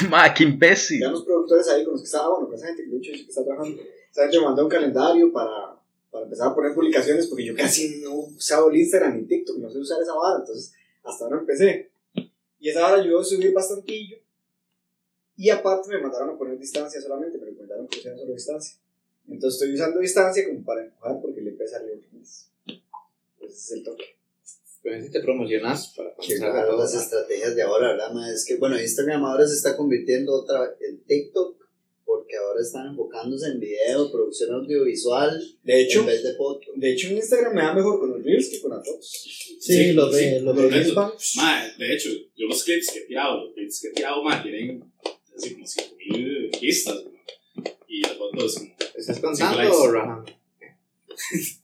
Ma, qué imbécil. Ya los productores ahí con los que estaba, bueno, con esa gente que de hecho que está trabajando, esa gente me mandó un calendario para, para empezar a poner publicaciones porque yo casi no usaba el Instagram ni TikTok, no sé usar esa vara, entonces hasta ahora empecé. Y esa vara ayudó a subir bastantillo. Y aparte me mandaron a poner distancia solamente, me recomendaron que pusiera solo distancia. Entonces estoy usando distancia como para empujar porque le empieza a mes. Ese es el toque. Pero si te promocionas para todo. las estrategias de ahora, ¿verdad? ma? Es que, bueno, Instagram ahora se está convirtiendo otra en TikTok porque ahora están enfocándose en video, producción audiovisual De hecho, en vez de foto. de hecho en Instagram me da mejor con los reels que con las fotos. Sí, los de, sí, los de correcto. Reels van- Mae, de hecho, yo los clips que he tirado, los clips que he tirado, mae, tienen así como 5000 vistas, mae. Y las fotos como. ¿Estás contando likes.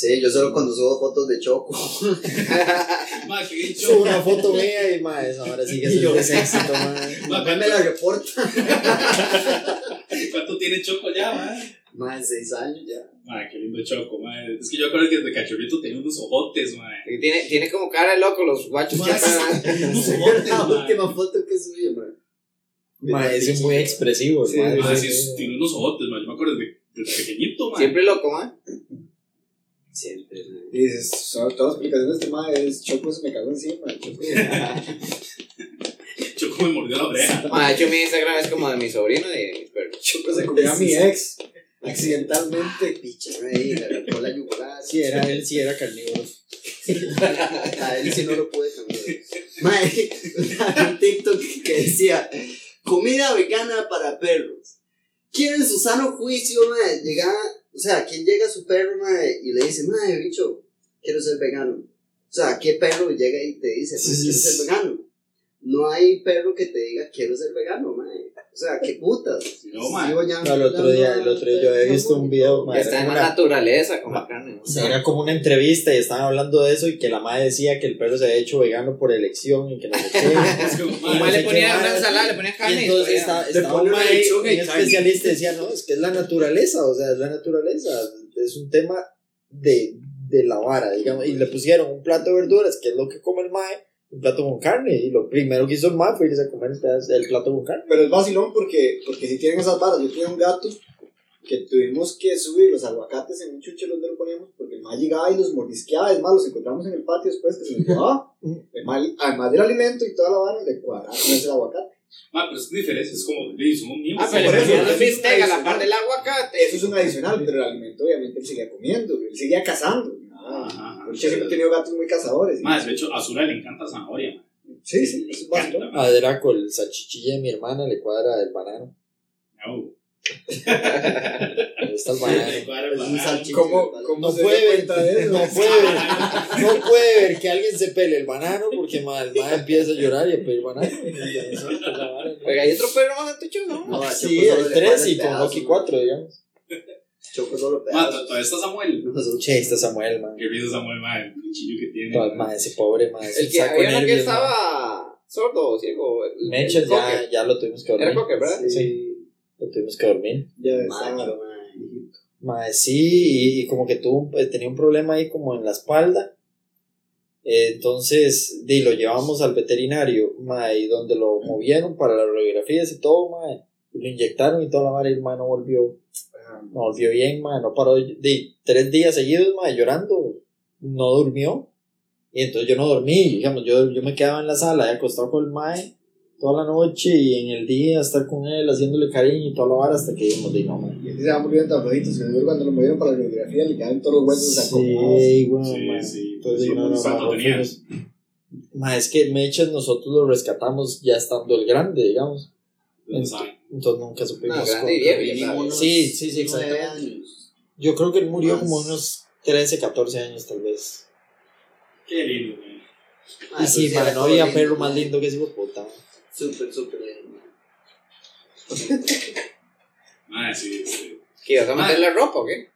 Sí, yo solo cuando subo fotos de Choco. Subo una foto mía y más, ahora sí que yo- es éxito. Mae, Papá me la reporta. ¿Cuánto tiene Choco ya, mae? Más de seis años ya. Mae, qué lindo Choco, mae. Es que yo acuerdo que desde cachorrito tenía unos ojotes. Y Tiene, tiene como cara de loco los guachos que pagan. unos ojotes, La última foto que subí, man. Mae, es muy expresivo, Sí, sí. tiene unos ojotes, mae. Yo me acuerdo desde, desde pequeñito, mae. Siempre loco, man. Siempre. Y dices, son todas las explicaciones de este mae es Choco se me cagó encima. Choco. Choco me mordió la oreja. Ma, de hecho, mi Instagram es como de mi sobrino y perros. Choco se comió a mi ex accidentalmente. Picha, ahí, le arrancó la yugular. Sí, era él, sí era carnívoro. A él sí no lo puede cambiar. Mae, un TikTok que decía: comida vegana para perros. ¿Quién en su sano juicio, mae, llega, o sea, quién llega a su perro, mae, y le dice, mae, bicho, quiero ser vegano? O sea, ¿qué perro llega y te dice, mae, quiero ser vegano? No hay perro que te diga, quiero ser vegano, mae. O sea, qué putas. No, No, el otro día, el otro día yo había visto un video, mae, Está en la una- naturaleza, como carne. ¿no? O sea, era como una entrevista y estaban hablando de eso y que la madre decía que el perro se había hecho vegano por elección y que no sé qué. Más le ponía una ensalada, le ponía Y carne. entonces y está, todavía- estaba un, y un especialista y decía, no, es que es la naturaleza, o sea, es la naturaleza, es un tema de, de la vara, digamos, y le pusieron un plato de verduras, que es lo que come el mae, un plato con carne, y lo primero que hizo el mae fue irse a comer el, el plato con carne. Pero es vacilón porque, porque si tienen esas varas, yo tenía un gato que tuvimos que subir los aguacates en un chuche donde lo poníamos porque el mal llegaba y los mordisqueaba, es más, los encontramos en el patio después que se nos llevaba. El mal, además del alimento y toda la vara, le cuadraba con ese aguacate. mae, pero es diferente, es como, sí, somos niños. Ah, pero por le eso, eso el es un bistec a la par del aguacate. Eso es un adicional, pero el alimento obviamente él seguía comiendo, él seguía cazando. Porque yo siempre he tenido gatos muy cazadores. Mae, de hecho, a Azura le encanta zanahoria, mae. Sí, sí, eso es vacilón. Encanta, mae. A Draco, el salchichilla de mi hermana, le cuadra el banano. No. Le gusta el banano. Le. ¿Cómo, cómo No se puede ver, cuenta de eso? no puede ver, no puede ver que alguien se pele el banano porque ma, el mae empieza a llorar y a pedir banano. Oiga, hay otro perro más en tu chuzo, ¿no? No, a Sí, le 3 cuadra y con Loki man. 4, digamos. Choco solo Mae, pedazos. to- todavía está Samuel. No, Che, está Samuel, man. Qué risa Samuel, mae, el cuchillo que tiene. Todo, mae. ma, ese pobre, ma. El que había uno que estaba sordo o ciego. Mechas ya, ya lo tuvimos que Era dormir. cocker, ¿verdad? Sí, lo tuvimos que dormir. Ya Macho, está. man. Ma, sí, y, y como que tuvo, eh, tenía un problema ahí como en la espalda. Eh, entonces, di, lo llevamos al veterinario, ma, y donde lo movieron para las radiografías y todo, ma, y lo inyectaron y toda la madre, y el ma no volvió, no volvió bien, ma, no paró, di, tres días seguidos, ma, llorando, no durmió, y entonces yo no dormí, digamos, yo, yo me quedaba en la sala, acostado con el mae, toda la noche, y en el día estar con él, haciéndole cariño y toda la vara, hasta que dijimos, di, no, ma, Y se van volviendo tan flojitos que luego cuando lo movieron para la radiografía le quedaron todos los huesos acomodados. Sí, bueno, Sí, ma, sí. entonces, di, no, no, ¿Cuánto mejor tenía? fuimos- Ma, es que Mechas nosotros lo rescatamos ya estando el grande, digamos. Saben. Entonces nunca supimos. No, grande y sabes. unos Sí, sí, sí, exactamente. Yo creo que él murió Más. como unos 13, 14 años tal vez. Qué lindo. Ah, y sí, pues ma, era no había perro más man. lindo que ese puta. Súper, súper lindo. man. Mae, sí, sí. ¿Qué ibas a meterle ropa o qué?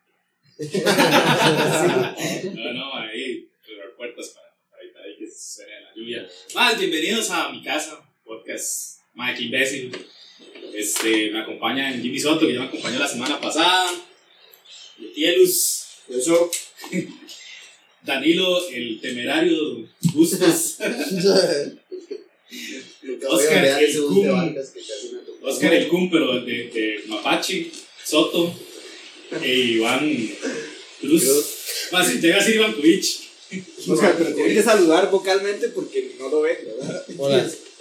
No, no, ahí, cerrar puertas para, para evitar ahí que se suene la lluvia. Más, bienvenidos a mi casa, podcast Mike Imbécil. Este, me acompaña Jimmy Soto, que ya me acompañó la semana pasada. Yetielus, Eso, Danilo, el temerario Bustos. Oscar, el cum. Vargas que casi me tocó. Oscar el Kun, pero de, de Mapache, Soto, e Iván Cruz. Más, si llega a ser Iván Kuich. Oscar, pero tienen que saludar vocalmente porque no lo ven, ¿verdad? Hola.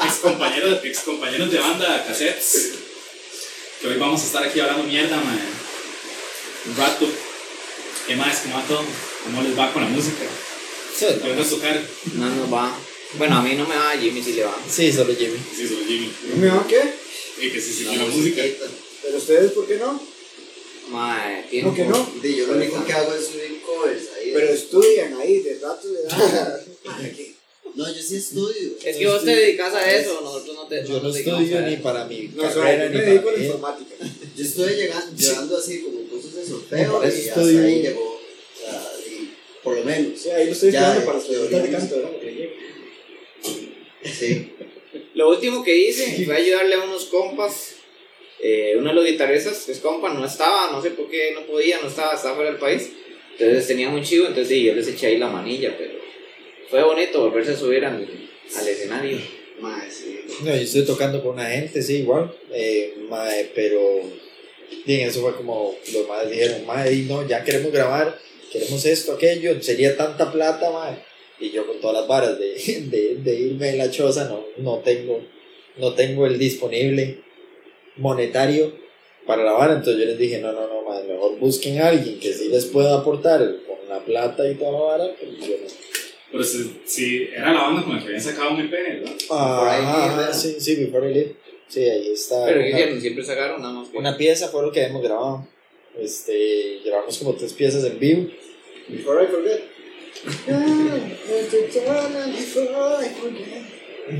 Ex compañeros, ex compañeros de banda cassettes. Que hoy vamos a estar aquí hablando mierda, man. Un rato. ¿Qué más? ¿Cómo va todo? ¿Cómo les va con la música? ¿Qué van a tocar? No nos va. Bueno, a mí no me va, a Jimmy sí le va. Sí, solo Jimmy. Sí, soy Jimmy. ¿No me van qué? Y que sí, sí, La la música. ¿Pero ustedes por qué no? Mae, ¿Cómo que no? Sí, yo lo único que hago es subir covers ahí. Pero estudian ahí, de rato le dan. No, yo sí estudio. Es que vos te dedicas a eso, nosotros no te Yo no estudio a ni eso. para mi No, carrera ni me para dedico a la mí. informática. Yo estoy llegando, llevando así como cursos de sorteo y hasta estudio. ahí llegó. O sea, y por lo menos. Sí, ahí lo estoy Ya, estudiando para preguntas de canto, ¿verdad? Sí. Lo último que hice fue ayudarle a unos compas. Eh, uno de los guitarristas, que es compa, no estaba, no sé por qué no podía, no estaba, estaba fuera del país. Entonces tenían un chivo, entonces sí, yo les eché ahí la manilla, pero fue bonito volverse a subir al, al escenario. Mae, sí. No, yo estoy tocando con una gente, sí, igual. Eh, mae, pero. Bien, eso fue como los madres dijeron, y no, ya queremos grabar, queremos esto, aquello, sería tanta plata, mae. Y yo con todas las varas de, de, de irme en la choza, no, no tengo, no tengo el disponible monetario para la vara. Entonces yo les dije, no, no, no, mae, mejor busquen a alguien que sí les pueda aportar con la plata y toda la vara, pues yo no. Pero sí, sí, era la banda con la que habían sacado un EP, ¿verdad? Ah, sí, sí, Before I Live. Sí, ahí está. Pero una- ¿qué hicieron? siempre sacaron nada más. que- Una pieza fue lo que hemos grabado. Este, grabamos como tres piezas en vivo. Before I forget. Before I forget.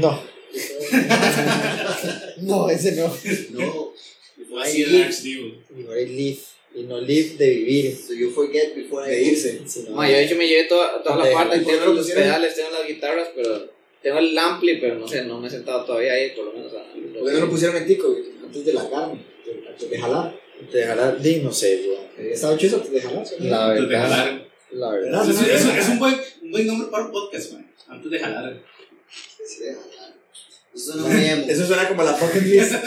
No. no, ese no. No. Before I leave. Before I live. Y no live de vivir. So you forget before I De leave. irse. sino- Ma, yo de hecho me llevé toda, toda la De- parte, ¿por qué tengo los pedales, tengo las guitarras, pero tengo el ampli, pero no sé, no me he sentado todavía ahí, por lo menos. a- ¿Por qué no lo pusieron en tico? güey? Antes de la carne. Antes de jalar. Te dejará, di, no sé, weón. Eh, Estaba chido antes de jalar. ¿sí? La Antes de verdad. jalar. La ¿Verdad? verdad. Eso, eso- es un buen, un buen nombre para un podcast, man. Antes de jalar. Sí, de jalar. Eso no me emo. Eso suena como la pocket list.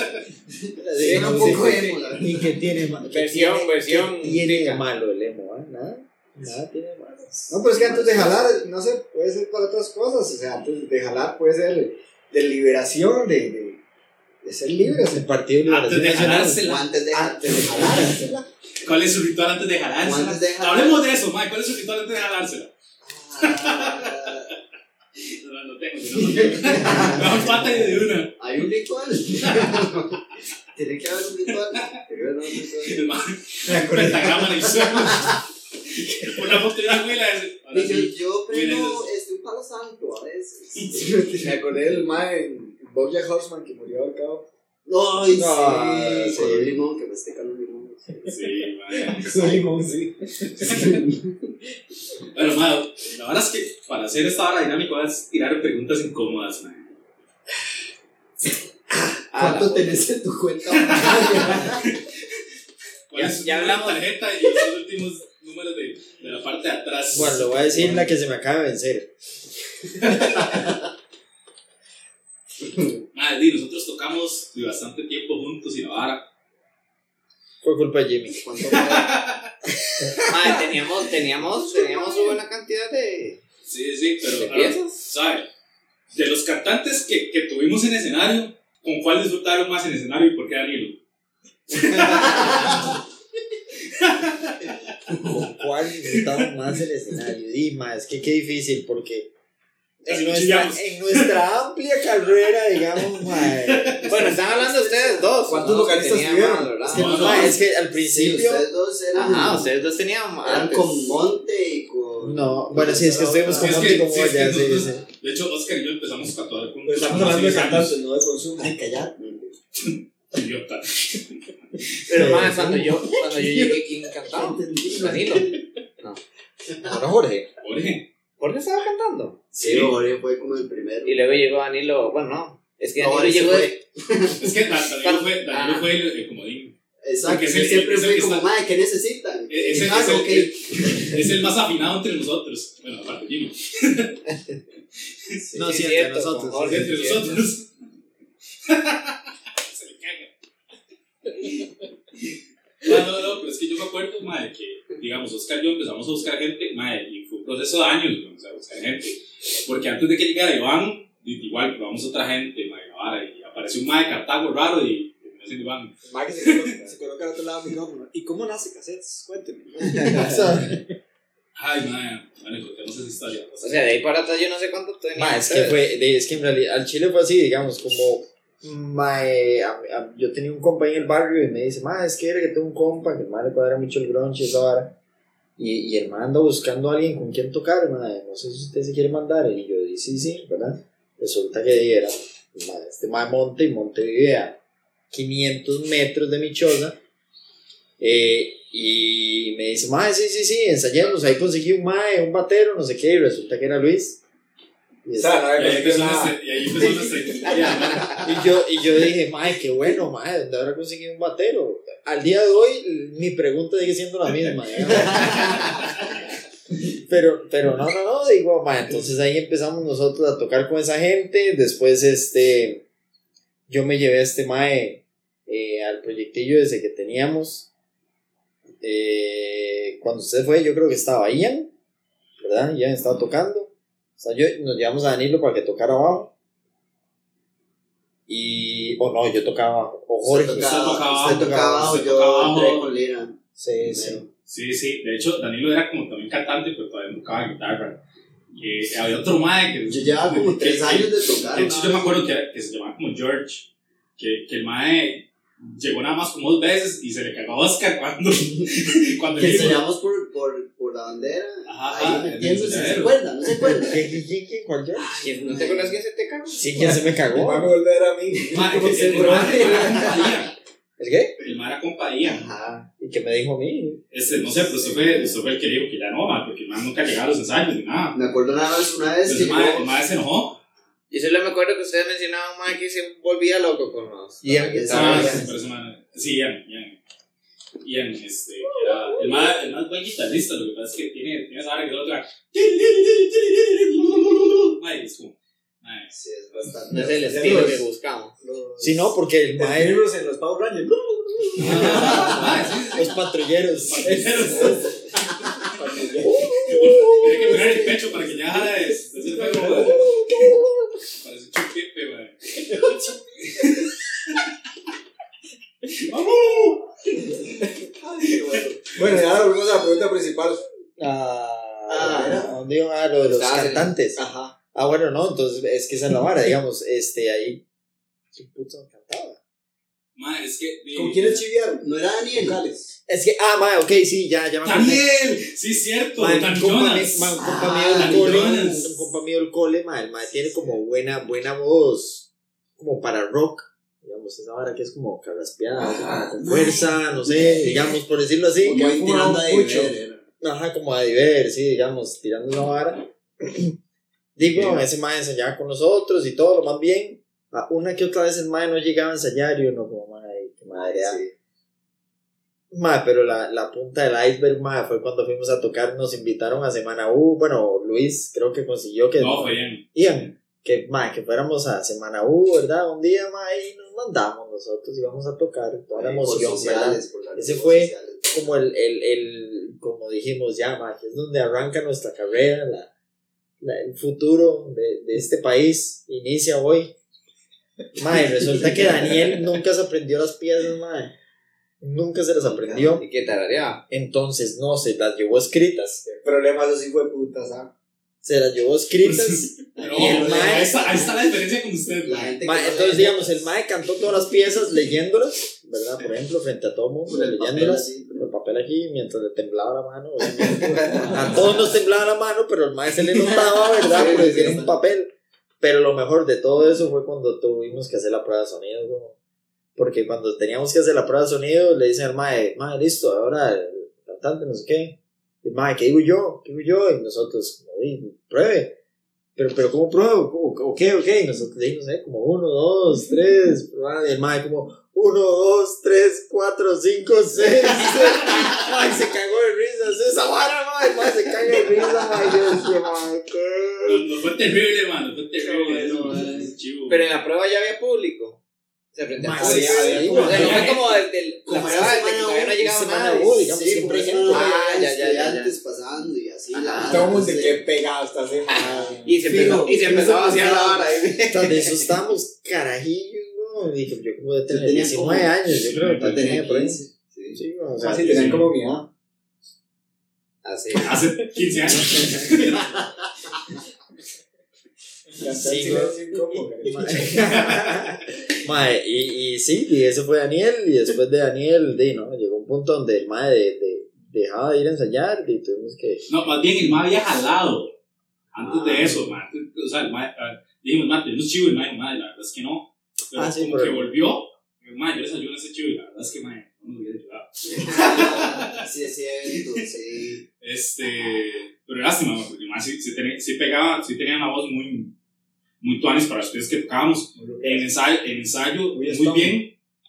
Sí, Suena un sí. poco emo, la verdad. ¿Y qué tiene ma- qué Versión, tiene- versión tiene de tica. malo el emo, ¿eh? Nada. Nada tiene de malo. No, pero es que antes de jalar, no sé, puede ser para otras cosas. O sea, antes de jalar puede ser de liberación, de, de, de ser libres. El Partido de Antes Liberación de Nacional. jalársela. O antes de Antes de. ¿Cuál es su ritual antes de jalársela? Antes de jalar. Hablemos de eso, man. ¿Cuál es su ritual antes de jalársela? Ah, No, no, no tengo, yo no tengo. No, pata de una. Hay un ritual. Tiene que haber un ritual. Tiene que haber un ritual. El man, con pentagrama en el suelo. Una foto de una abuela. Y yo, yo prendo este, un palo santo a veces. Me acordé del mae en Horseman que murió ahorcado. Ay, Ah, sí. sí. Con un limón, que me estecan un limón. Sí, man. Con limón, sí. Bueno, man, la verdad es que para hacer esta hora dinámica vas a tirar preguntas incómodas, man. Ah, ¿Cuánto la- tenés en tu cuenta? ¿Cuál Ya- es hablamos. tarjeta y los últimos números de, de la parte de atrás? Bueno, lo voy a decir la que se me acaba de vencer. Madre, nosotros tocamos de bastante tiempo juntos y la vara. Fue culpa de Jimmy. ¿Cuánto fue? Ma, teníamos, teníamos, teníamos una buena cantidad de, Sí, sí, pero. de ahora, piezas. ¿Sabe? De los cantantes que, que tuvimos en escenario, ¿con cuál disfrutaron más en escenario y por qué Danilo? ¿Con cuál disfrutamos más el escenario? Dima, es que qué difícil porque en nuestra, en nuestra amplia carrera, digamos, mae, Bueno, están hablando de ustedes dos. ¿Cuántos ¿no? Vocalistas tenían tuvieron? más, ¿verdad? es que, No, no, es que al Sí, principio... ustedes dos eran. Ajá, ustedes dos tenían. Eran antes. con Monte y con. no, bueno, sí, es que estuvimos Es con que- Monty como sí, es que ya, sí, sí. De hecho, Oscar y yo empezamos a tatuar juntos. Pero estamos hablando de 10 años. cantantes, no de consumo. Ay, callar. Idiota. Pero Sí, más, sí. cuando yo, cuando yo llegué, ¿quién cantaba? Danilo. Ahora Jorge. Jorge. ¿Por qué estaba cantando? Sí, Jorge fue como el primero. Y luego llegó Danilo, bueno, no, es que No, Danilo llegó fue. de- Es que Dan- Danilo fue, Danilo fue el, el comodín. Exacto, Porque es el- siempre es el fui que como, está- madre, ¿qué necesitan? Es el, Ah, es el- ok. es el más afinado entre nosotros. Bueno, aparte Jimmy. No, Sí, sí, entre nosotros. entre sí, nosotros. Se le caga. Ah, no, no, pero es que yo me acuerdo, madre, que, digamos, Oscar y yo empezamos a buscar gente, madre, y fue un proceso de años, ¿no? o sea, buscar gente. Porque antes de que llegara Iván, igual probamos otra gente, madre, ahora, y apareció un madre de Cartago raro y terminó siendo Iván. Más que se coloca, se coloca al otro lado del micrófono. ¿Y cómo nace cassettes? Cuénteme. Ay, madre, bueno, contemos esa historia. O sea, de ahí para atrás yo no sé cuánto tenía. Ma, es que fue, de- es que en realidad al Chile fue así, digamos, como ma, eh, a- a- yo tenía un compa en el barrio y me dice, ma, es que era que tengo un compa que el ma le cuadra mucho el grunge y esa vara. Y, y el ma anda buscando a alguien con quien tocar, ma, no sé si usted se quiere mandar. Y yo dije, sí, sí, ¿verdad? Resulta que era, ma, este ma de Monte, y Monte vive a 500 metros de mi choza. Eh, y me dice, mae, sí, sí, sí, ensayemos. Ahí conseguí un mae, un batero, no sé qué, y resulta que era Luis. Y, O sea, no Y ahí empezó y ahí y yo, y yo dije, mae, qué bueno, mae, ¿dónde habrá conseguido un batero? Al día de hoy, mi pregunta sigue siendo la misma. ¿eh? Pero, pero no, no, no, digo, mae, entonces ahí empezamos nosotros a tocar con esa gente. Después, este, yo me llevé a este mae eh, al proyectillo ese que teníamos. Eh, cuando usted fue, yo creo que estaba Ian, ¿verdad? Ian estaba tocando. O sea, yo, nos llevamos a Danilo para que tocara abajo. Y. O no, yo tocaba abajo. O Jorge. Usted Usted tocaba tocaba, abajo, usted tocaba abajo, yo tocaba entré abajo. con Lira. Sí, sí. Sí, sí. De hecho, Danilo era como también cantante, pero todavía no tocaba guitarra. Eh, había otro mae que... Yo llevaba como que- tres que- años de tocar. De hecho, yo me acuerdo que, que se llamaba como George, que, que el mae llegó nada más como dos veces y se le cagó a Oscar cuando, cuando Que ensayamos por, por, por la bandera. Ajá, ahí el metiéndose. ¿Se acuerda? ¿No se acuerda? ¿Quién, quién, quién, quién? ¿Cuál yo? ¿Quién- ¿No te acuerdas quién se te cagó? Sí, ¿quién se me Me va a cagó? volver a mí. Mae, ¿Cómo el- Ian. ¿El qué? El mae era compa Ian. Ajá. ¿Y qué me dijo a mí? Este, no sé, pero usted fue, usted fue el que dijo que ya no, mae, porque el mae nunca llegaba a los ensayos ni nada. Me acuerdo nada más una vez Entonces que el mae, yo- el mae se enojó. Yo solo me acuerdo que ustedes mencionaban mae que se volvía loco con los. Guitarra. Ah, Ian. sí, Ian, Ian. Ian, este, el más, el más buen guitarrista, lo que pasa es que tiene, tiene esa hora que es otra. Mae, es como, mae, Sí, es bastante. No es el estilo los- que buscamos. Los- Sí, no, porque el los mae. libros en los Power Rangers. sí, sí, Los patrulleros. Tiene que pegar el pecho para que ya de de hacer fuego, mae. Parece un chupipe, mae. Bueno, y ahora volvemos a la pregunta principal. Ah, Ah. ¿a dónde iba? Ah, lo de los Estaba en- cantantes. Ajá. Ah, bueno, no, entonces es que esa es la vara, digamos, este, ahí. ¿Qué puto cantaba? Mae, es que. ¿Con quiénes chiviaron? No era Daniel. Vocales. Es que, ah, ma, ok, sí, ya, ya me acordé. ¡Daniel! Sí, cierto, Ma, Dani compa, Jonas. ma, un compa Ah, mío del cole, Jonas. un compa mío del cole, ma, el ma tiene como buena, buena voz, como para rock, digamos, esa vara que es como carraspeada, como con fuerza, no sé, digamos, por decirlo así. Ahí tirando a mucho. Diver. Ajá, como a diver, sí, digamos, tirando una vara. Digo, ese mae ensayaba con nosotros y todo, lo más bien. Una que otra vez el mae no llegaba a ensayar y uno como, mae, qué madre. ah". Sí. Mae, pero la, la punta del iceberg, mae, fue cuando fuimos a tocar, nos invitaron a Semana U. Bueno, Luis creo que consiguió que. No, fue bien. Ian, que, mae, que fuéramos a Semana U, ¿verdad? Un día, mae, y nos mandamos nosotros íbamos a tocar, toda la Por emoción, ¿verdad? sociales, las Ese fue- sociales. como el, el, el como dijimos ya, ma, que es donde arranca nuestra carrera, la- el futuro de, de este país inicia hoy. Ma, y resulta que Daniel nunca se aprendió las piezas, ma. Nunca se las aprendió. ¿Y qué tarareaba? Entonces, no, se las llevó escritas. El problema de esos hijos de putas, ¿ah? Se las llevó escritas. Pero Y el ahí, mae- está, ahí está la diferencia con usted. La mae. gente Ma, que no entonces, digamos, el Mae cantó todas las piezas leyéndolas, ¿verdad? Por ejemplo, frente a todo mundo, papel leyéndolas. así. Papel aquí mientras le temblaba la mano. A todos nos temblaba la mano, pero el maestro se le notaba, ¿verdad? Porque sí, tiene un papel. Pero lo mejor de todo eso fue cuando tuvimos que hacer la prueba de sonido. como- Porque cuando teníamos que hacer la prueba de sonido, le dicen al mae, mae, listo, ahora el cantante, no sé qué. Y mae, ¿qué digo yo? ¿Qué digo yo? Y nosotros, como, "Di, pruebe. pero, pero ¿cómo pruebo? ¿O, qué, o qué? Y nosotros dijimos, no sé, como uno, dos, tres, y el mae como uno, dos, tres, cuatro, cinco, seis. Ay, se cagó de risa. Esa vara, mae, se caga de risa, mae. Yo decía, mae, ¿qué? nos fue terrible, mano. Fue terrible. Qué eso, man. es chivo. Pero en la prueba ya había público. Se frente a público. sí, o sea, no fue como del, del, la Como prueba esa de que semana todavía no llegaba semana nada. uno, digamos, Sí, siempre gente. Ah, ya, ya, ya, estudiantes pasando y así. Ajá. la Todo el mundo sí. que pegado está así, mae. Y se empezó, y se empezó a vaciar la vara ahí. Tras de eso estábamos carajillos, Dije, yo como de tener tenía 19 como- años, yo creo que Ya tenía por ahí. 15. Sí. Sí, o sea, Así tenían como mi edad. Así. Hace 15 años. Mae, y, y sí, y ese fue Daniel, y después de Daniel, di, ¿no? Llegó un punto donde el mae de, de- dejaba de ir a ensayar y tuvimos que... No, más bien el ma había jalado. Antes de eso. O sea, el ma, ah, dijimos, ma, tenemos chivo y el ma dijo, ma, la verdad es que no. Pero Ah, sí, como pero- que volvió, ma, yo les ayudo a ese chivo y la verdad es que, ma, no nos hubiera ayudado. Sí, es cierto, sí. Este, pero lástima, ma, porque ma sí, sí, tenía, sí pegaba, sí tenía una voz muy, muy tuanis para las piezas que tocábamos. En ensayo, en ensayo Muy estómago. bien,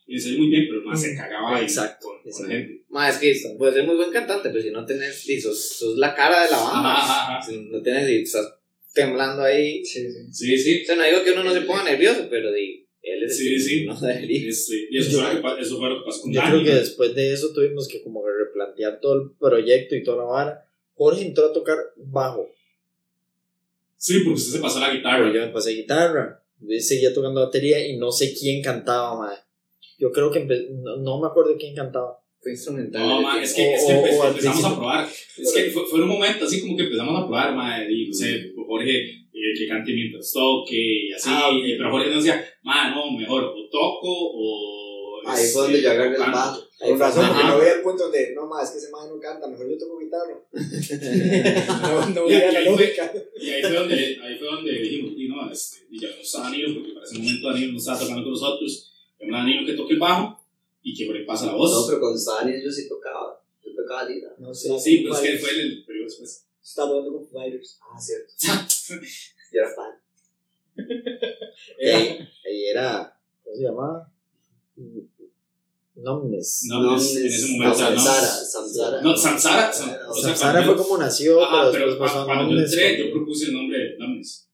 en ensayo muy bien, pero ma se cagaba ahí Exacto, con, con la gente. Ma, es que puedes ser muy buen cantante, pero si no tenés, y sos, sos la cara de la banda. Ajá, ajá. Si no tenés, y estás temblando ahí. Sí, sí. Sí, sí. O sea, no digo que uno no se ponga nervioso, pero di, él es Sí, el sí. no. Este, y eso, Yo- fue lo que, eso fue lo que pasó con Yo Dani. creo que después de eso tuvimos que como replantear todo el proyecto y toda la vara. Jorge entró a tocar bajo, Sí, porque usted se pasó la guitarra. pero yo me pasé guitarra, yo seguía tocando batería y no sé quién cantaba, mae. Yo creo que empe- no, no me acuerdo quién cantaba. Fue instrumental. No, ma, es que, es que O- o- empe- o empezamos a probar. Es que fue, fue un momento así como que empezamos a probar, ma, y no sé, Jorge eh, que cante mientras toque y así. Ah, ok. y- pero Jorge nos decía, ma, no, mejor o toco o. Ahí fue donde yo agarré el canto". bajo. Con razón, porque no veía el punto donde, no más, es que ese man no canta, mejor yo toco guitarra. no, no veía la lógica. Y ahí fue donde, ahí fue donde dijimos, y no, este, y ya no estaba Danilo, porque para ese momento Danilo no estaba tocando con nosotros. Llamamos a Danilo que toque el bajo y que por ahí pasa la No, voz. pero cuando estaba niño yo sí tocaba. Yo tocaba lira. No sé. sí, pero es que fue el, el periodo después. Estaba hablando con Fighters. Ah, cierto. Yo era fan. Era, Ahí era, ¿cómo se llamaba? Nomnes. No, en ese- en ese momento, no, no. Samsara, Samsara. No, Samsara, Sam- o sea, Samsara cuando fue como nació, Ajá, pero después pasó cuando yo Nomnes. entré, yo propuse el nombre de Numbness.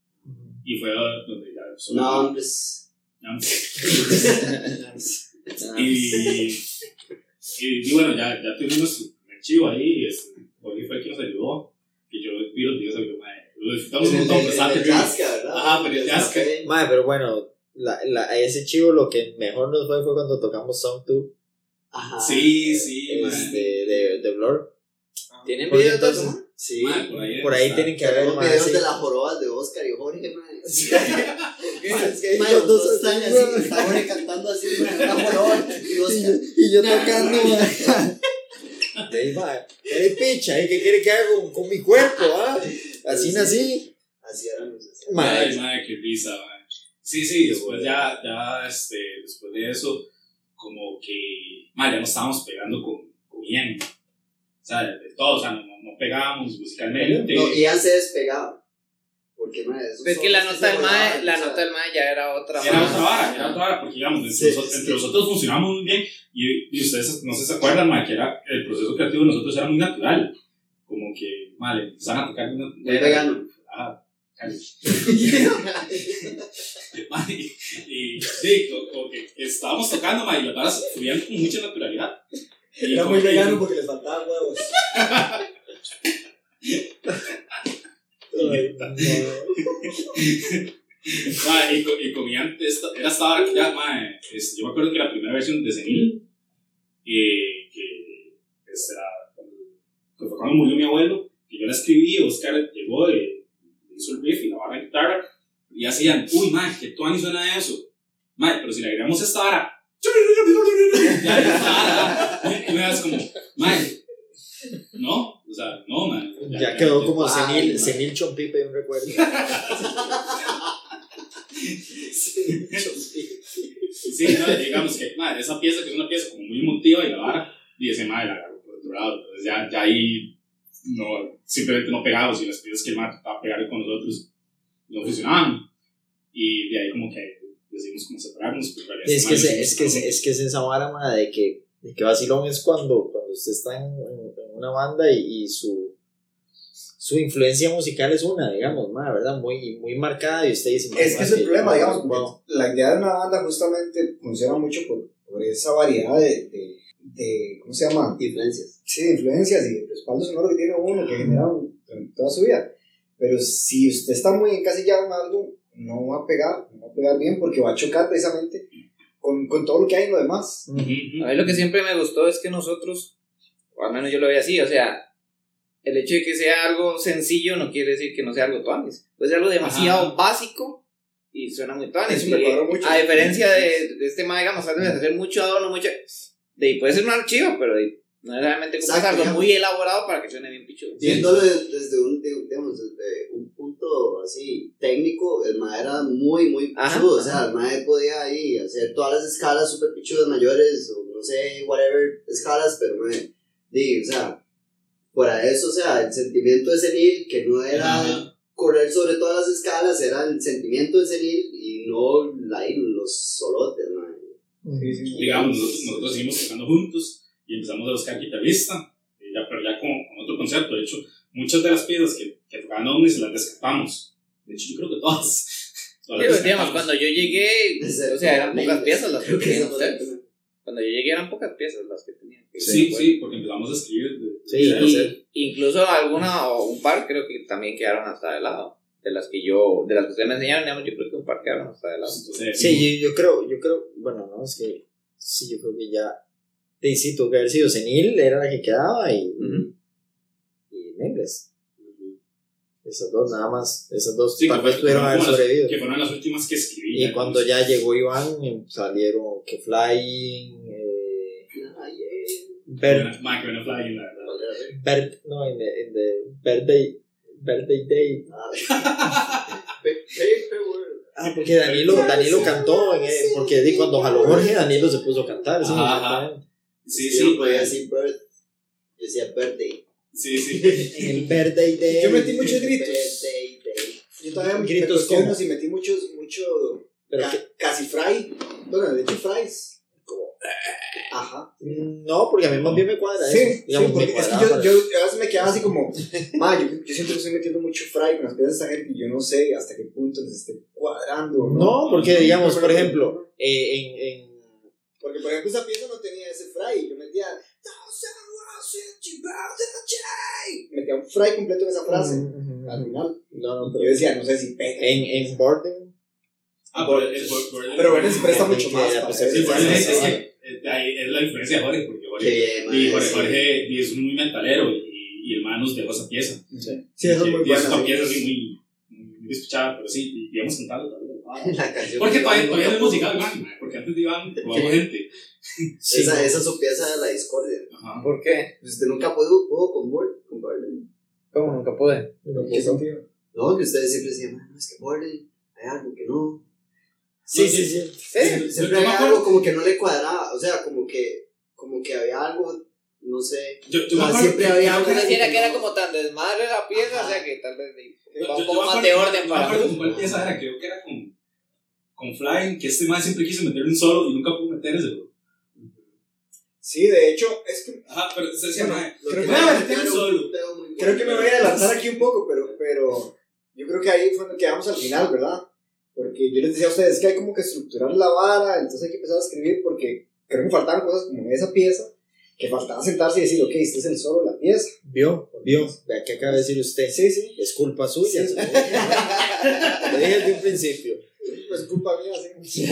Y fue donde ya. solo- Nombres. Numbness. Y, y, bueno, ya, ya tuvimos nuestro archivo ahí. Jorge fue el que nos ayudó. Que yo y yo, "Mae, lo disfrutamos un montón. pero. Tasca, ¿verdad? Ajá, pero el Tasca. Mae, pero bueno, la, la, a ese chivo lo que mejor nos fue fue cuando tocamos Song 2 Ajá. Sí, sí, mae. este, de, de Blur. ¿Tienen Porque videos de eso? Sí. Mae, por ahí, Por ahí tienen que haber más. videos sí. de las jorobas de Oscar y Jorge. Es que Mae, ellos los dos dos están así, Jorge cantando así, una joroba y Oscar. Y yo tocando, mae. De ahí, ¿qué picha? ¿eh? ¿Qué quiere que haga con, con mi cuerpo? Ah? Así Sí. nací. Así. Ay, Mae, madre, qué risa, mae. Sí, sí, después ya, ya, este, después de eso, como que, madre, ya no estábamos pegando con, con Ian. O sea, de todo, o sea, no, no pegábamos musicalmente. No, Ian se despegaba. Porque, mae, es que la nota del mae, la o sea, nota del mae ya era otra Era otra vara, era otra vara, porque digamos, entre, Sí, nosotros, sí. entre nosotros funcionamos muy bien y, y ustedes no se acuerdan, mae, que era, el proceso creativo de nosotros era muy natural. Como que, madre, empezaban a tocar una. Muy vegano. Cállate. Mae, y sí, co- como que estábamos tocando, mae, y las varas fluían con mucha naturalidad. Y Era muy vegano porque les faltaba huevos. Mae, y, co- y comían, esta, era esta hora que ya, mae, este, yo me acuerdo que la primera versión de Senil, eh, que este, era, que fue cuando murió mi abuelo, que yo la escribí, Oscar llegó, eh, hizo el riff y la barra de guitarra, y hacían, uy, mae, que tuani suena eso. Mae, pero si le agregamos esta vara, ya, ya vara. y me das como, mae, no, o sea, no, mae. ya quedó como Ay, senil, mae. senil chompipe, un recuerdo. Sí, no, digamos que, madre, esa pieza que es una pieza como muy emotiva y la vara, y ese madre la agarró por otro lado. Entonces ya, ya ahí no, simplemente no pegamos y las piezas que el madre de pegar con nosotros, no funcionaban. Y de ahí como que decidimos como separarnos. Pero Es que, man se- es, que, es que es esa vara, ma, de que, de que vacilón es cuando, cuando usted está en, en- en una banda y, y su, su influencia musical es una, digamos, ma, ¿verdad? Muy, muy marcada y usted dice, Es que es el ma, problema, digamos, wow. la idea de una banda justamente funciona mucho por, por esa variedad de, de, de- ¿cómo se llama? Influencias. Sí, de influencias y de respaldo sonoro que tiene uno, que genera un- durante toda su vida. Pero si usted está muy encasillado en algo, no va a pegar, no va a pegar bien porque va a chocar precisamente con, con todo lo que hay en lo demás. Ujú, ujú. A mí lo que siempre me gustó es que nosotros, o al menos yo lo veía así, o sea, el hecho de que sea algo sencillo no quiere decir que no sea algo tuanis. Puede ser algo demasiado Ajá. básico y suena muy. Eso me Y, mucho. A diferencia de, de este ma, digamos, de hacer mucho adorno, mucho... De, puede ser un archivo, pero de, no es realmente como algo muy elaborado para que suene bien pichudo. Viéndolo de- desde un, de- digamos, desde un punto así técnico, el mae era muy, muy Ajá, pichudo. O sea, ajá. el mae podía ahí hacer todas las escalas super pichudas mayores, o no sé, whatever escalas, pero mae, di, o sea, fuera eso, o sea, el sentimiento de senil, que no era Ajá. correr sobre todas las escalas, era el sentimiento de senil y no la, los solotes, mae. Sí, sí, sí. digamos, nosotros, nosotros seguimos tocando juntos y empezamos a buscar guitarrista, y ya, pero ya con, con otro concepto. De hecho, muchas de las piezas que, que tocaban ovnis las descartamos. De hecho, yo creo que todas. todas Pero, digamos, cuando yo llegué, o sea, eran pocas piezas las que tenían ustedes. Cuando yo llegué eran pocas piezas las que tenían. Sí, sí, porque empezamos a escribir. De, Sí. Y incluso alguna o un par creo que también quedaron hasta de lado. De las que yo, de las que ustedes me enseñaron, digamos, yo creo que un par quedaron hasta de lado. Entonces, Sí, yo, yo creo, yo creo, bueno, no, es que sí, yo creo que ya, sí, sí, tuvo que haber sido senil, era la que quedaba y, Ujú. y Negres. Esas dos, nada más, esas dos Sí, tal que vez pudieron haber sobrevivido. que fueron las últimas que escribí. Y cuando ya llegó Iván, em, salieron que Flying, Bert, Más que Fly, la verdad. Bert, no, en the, en the birthday, birthday day. Paperwork. Ah, porque Danilo, Danilo cantó, en el- porque di, cuando jaló Jorge, Danilo se puso a cantar, sí, Ajá, exactamente. Sí, Yo sí. podía decir birth, yo decía birthday. Sí, sí. En el birthday day. Yo metí muchos gritos. Birthday day. Yo todavía me Gritos cuestiono como- si metí muchos, mucho, Pero ca- que- casi fry. Bueno, de hecho fries. Ajá. No, porque a mí más bien me cuadra Sí, eso. sí, porque es que yo, yo a veces me quedaba así como, ma, yo, yo siento que estoy metiendo mucho fry con las piezas de esta gente y yo no sé hasta qué punto les esté cuadrando. No, porque digamos, por ejemplo, eh, en, en Porque, por ejemplo, esa pieza no tenía ese fry. Yo metía. Metía un fry completo en esa frase. Al final. No, no, Yo pero decía, no sé si pega. en, en Borden, Ah, pero el- el- el- Pero bueno, se presta mucho que más. para pues. Sí, por eso es, Sí, es sí. que eh, ahí es la influencia de Jorge, porque Jorge, bien, y Jorge, sí. Jorge y es muy metalero y, y el man nos dejó esa pieza. Sí, eso es muy Y es bueno. una pieza así muy, muy, despechada, pero sí, y, y hemos cantado todavía. Porque que todavía, todavía no hemos llegado Iván, mae, porque antes de Iván probamos gente. sí, Esa, esa es su pieza de la discordia. Ajá. ¿Por qué? Pues Usted nunca pudo, pudo con Borden. Con Borden. ¿Cómo nunca pude? ¿En qué sentido? No, que ustedes siempre decían, "Man, es que Borden, hay algo que no. Sí, sí, sí. Sí. Yo- Siempre yo me había algo como que no le cuadraba. O sea, como que, como que había algo, no sé. Yo, yo O sea, me siempre que- había creo algo que- Pareciera que era como tan desmadre la pieza, o sea que tal vez yo- un yo- poco yo más me de acuerdo- orden yo me para acuerdo con cuál pieza era, creo que era con, con Flying, que este man siempre quiso meter un solo y nunca pudo meter ese. bro. Sí, de hecho, es que Ajá, pero Bueno, mae, Lo Creo que que- me Ah, era un solo. creo que me voy a adelantar aquí un poco, pero, pero yo creo que ahí fue donde quedamos al final, ¿verdad? Porque yo les decía a ustedes que hay como que estructurar la vara, entonces hay que empezar a escribir porque creo que faltaban cosas como en esa pieza, que faltaba sentarse y decir, ok, este es el solo de la pieza. Vio, vio, vea qué acaba de decir usted. Sí, sí. Es culpa suya. Sí. Lo dije desde un principio. Pues culpa mía, sí.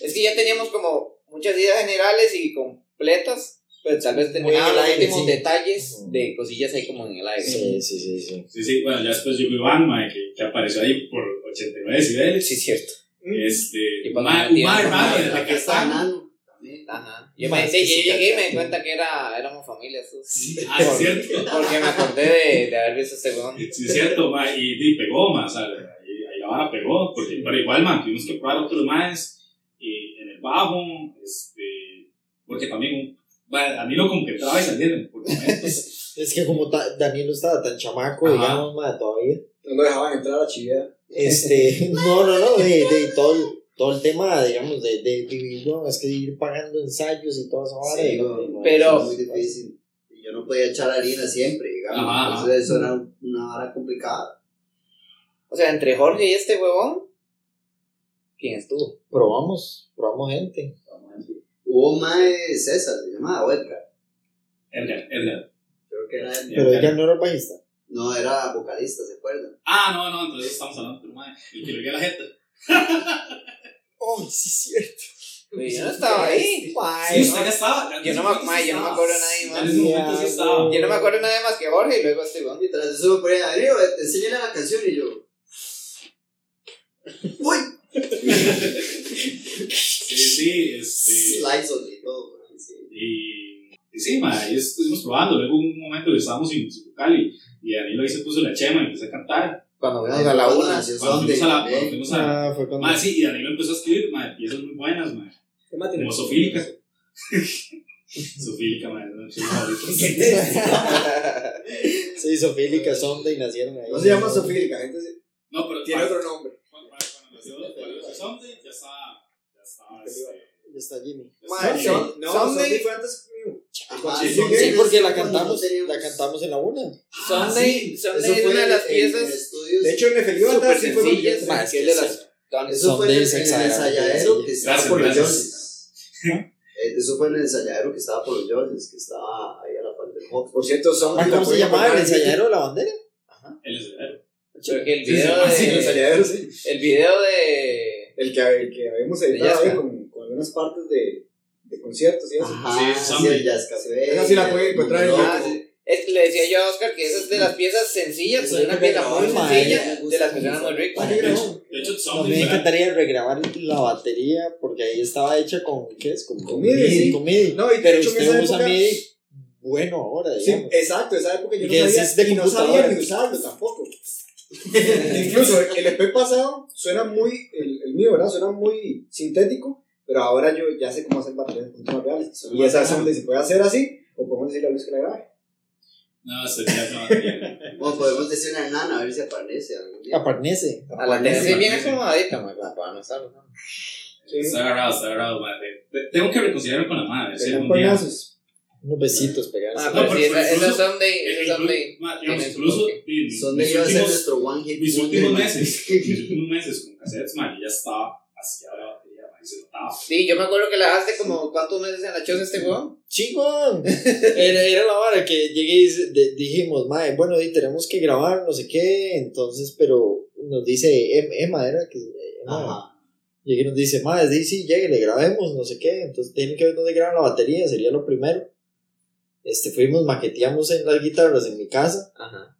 Es que ya teníamos como muchas ideas generales y completas, pero tal vez terminaban los aire, últimos sí. detalles de cosillas ahí como en el aire. Sí, sí, sí, sí. Sí, sí, bueno, ya después llegó Iván, mae, que, que apareció ahí por 89 decibeles. Sí, cierto. Este, Y cuando mae, mae que está. Ajá. Yo, Más me, sí, yo llegué y me di cuenta que era, éramos familia. sus. Sí, ah, es cierto. Porque me acordé de, de haber visto este weón. Sí, es cierto, mae, y, y pegó, o sea, ahí, ahí la vara pegó, porque, pero igual, man, tuvimos que probar otros y en el bajo, este, porque también, mae, a mí lo como que y salía por momentos. Es que como ta- Danilo estaba tan chamaco, Ajá. digamos, ma, todavía. No lo dejaban entrar a chivear. Este, no, no, no, de, de todo, el, todo el tema, digamos, de, de, de no, es que ir pagando ensayos y esa vara. Sí, y no, no, no, pero- es muy difícil. Y yo no podía echar harina siempre, digamos. Ajá, ajá. Entonces eso era una hora complicada. O sea, entre Jorge y este huevón, ¿quién estuvo? Probamos, probamos gente. Hubo un mae César, se llamaba, o Edgar. Edgar, Edgar. Creo que era él. Pero ella no era el bajista. No, era vocalista, ¿se acuerdan? Ah, no, no, entonces estamos hablando de mae. El que le dio la jeta. Oh, sí, es cierto. Pues yo no estaba ahí. Sí, usted ya estaba. Yo no me- mae, yo no me acuerdo de nadie más. En ese momento sí Ya, estaba. Yo no me acuerdo de nadie más que Jorge y luego este huevón. Y tras eso me ponía, Darío, enséñale la canción y yo. ¡Uy! Sí, sí, este. Slice on y todo. sí. Y, y sí, ma, ahí estuvimos probando. Luego un momento que estábamos sin sin vocal y, y Danilo ahí se puso la chema y empezó a cantar. Cuando fuimos a la una. Cuando fuimos a la. Cuando fuimos a la Ah, fue cuando. ma, sí, y Danilo empezó a escribir ma, piezas muy buenas, ma, como Sofílica. Sofílica, ma, es una de mis favoritas. Sí, Sofílica, Sonda y nacieron ahí. No se llama Sofía, gente No, pero tiene otro nombre. cuando, nació, cuando nació Sunday, ya estaba. Este, Ya está Jimmy. ya Ma, estaba- Son- No, Sunday- Sunday fue antes mío. Ajá, Sí, porque la cantamos, la cantamos en la una. Ah, Sunday, sí. Sunday Eso es fue una de las piezas. De hecho, en súper Banda sí fue es que de las... Eso fue en, el- el ensayadero que estaba por los. Eh, Eso fue en el ensayadero que estaba por los Joneses, que estaba ahí a la par del Hawk. Por cierto, Sunday. ¿Cómo la se llamaba el ensayadero de la bandera? El escenario. Creo que el Sí, video el de... ensayadero, sí. El video de... El que, el que habíamos editado ahí con, con algunas partes de, de conciertos y eso. Ajá, Sí, sí, Café. Esa sí la pueden encontrar en YouTube. sí. Es que le decía yo a Oscar que esa es de las piezas sencillas, Eso de una pieza muy sencilla, de las que suenan muy ricas. Qué De grabó. hecho, de hecho No, Sunday me encantaría regrabar la batería porque ahí estaba hecha con, ¿qué es? Con, Con MIDI, sí. con MIDI. No, y Pero usted usa época- MIDI bueno ahora, Sí, digamos. exacto, esa época yo no sabía, es de y no sabía ni usarlo tampoco. Incluso el EP pasado suena muy, el, el mío, ¿verdad? Suena muy sintético, pero ahora yo ya sé cómo hacer baterías puntos más reales. Y esa es donde se puede hacer así, o podemos decirle a Luis que la grabe. No, ya no. Bueno, podemos decir una enana a ver si aparece algún día. Aparnece. A la bien sí. acomodadita, ma, como para no estar... Está agarrado, está agarrado, madre. Tengo que reconciliarme con la madre. Si Unos besitos pegados. Ah, No, pero sí, pero esa, esa incluso- Sunday, Eh, esa inclu- Sunday... ma, digamos, tiene su incluso iba a ser últimos, nuestro one hit. mis últimos meses, mis últimos meses con cassettes, man, yo ya estaba hacia la batería, man, y se notaba. Sí, yo me acuerdo que la hace como cuántos meses en la choza este huevón. Chingón. Era, era la hora que llegué y dice- de- dijimos, mae, bueno, tenemos que grabar, no sé qué, entonces, pero nos dice Em- Emma, era que Emma, Ajá. llegué y nos dice, mae, di, sí, llegue, le grabemos, no sé qué, entonces tienen que ver dónde graban la batería, sería lo primero. Este, fuimos, maqueteamos en las guitarras en mi casa Ajá.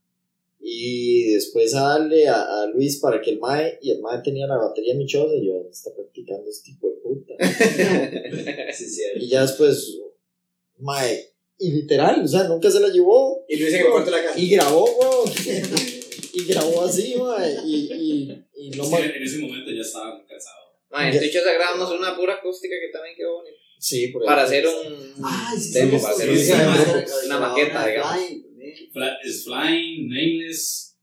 y después a darle a, a Luis para que el mae, y el mae tenía la batería en mi choza y yo, "¿Dónde está practicando este tipo de puta. Sí, sí. y ya después, mae, y literal, o sea, nunca se la llevó. Y Luis en el cuarto de la casa. Y grabó, weón. y grabó así, mae. Y, y, y no que en ese momento ya estaba muy cansado. Ma, en tu choza grabamos una pura acústica que también quedó bonita. Sí, por Para hacer un Ay, sí, demo, sí, para hacer sí, una maqueta, digamos. Flying Es Flying, Nameless,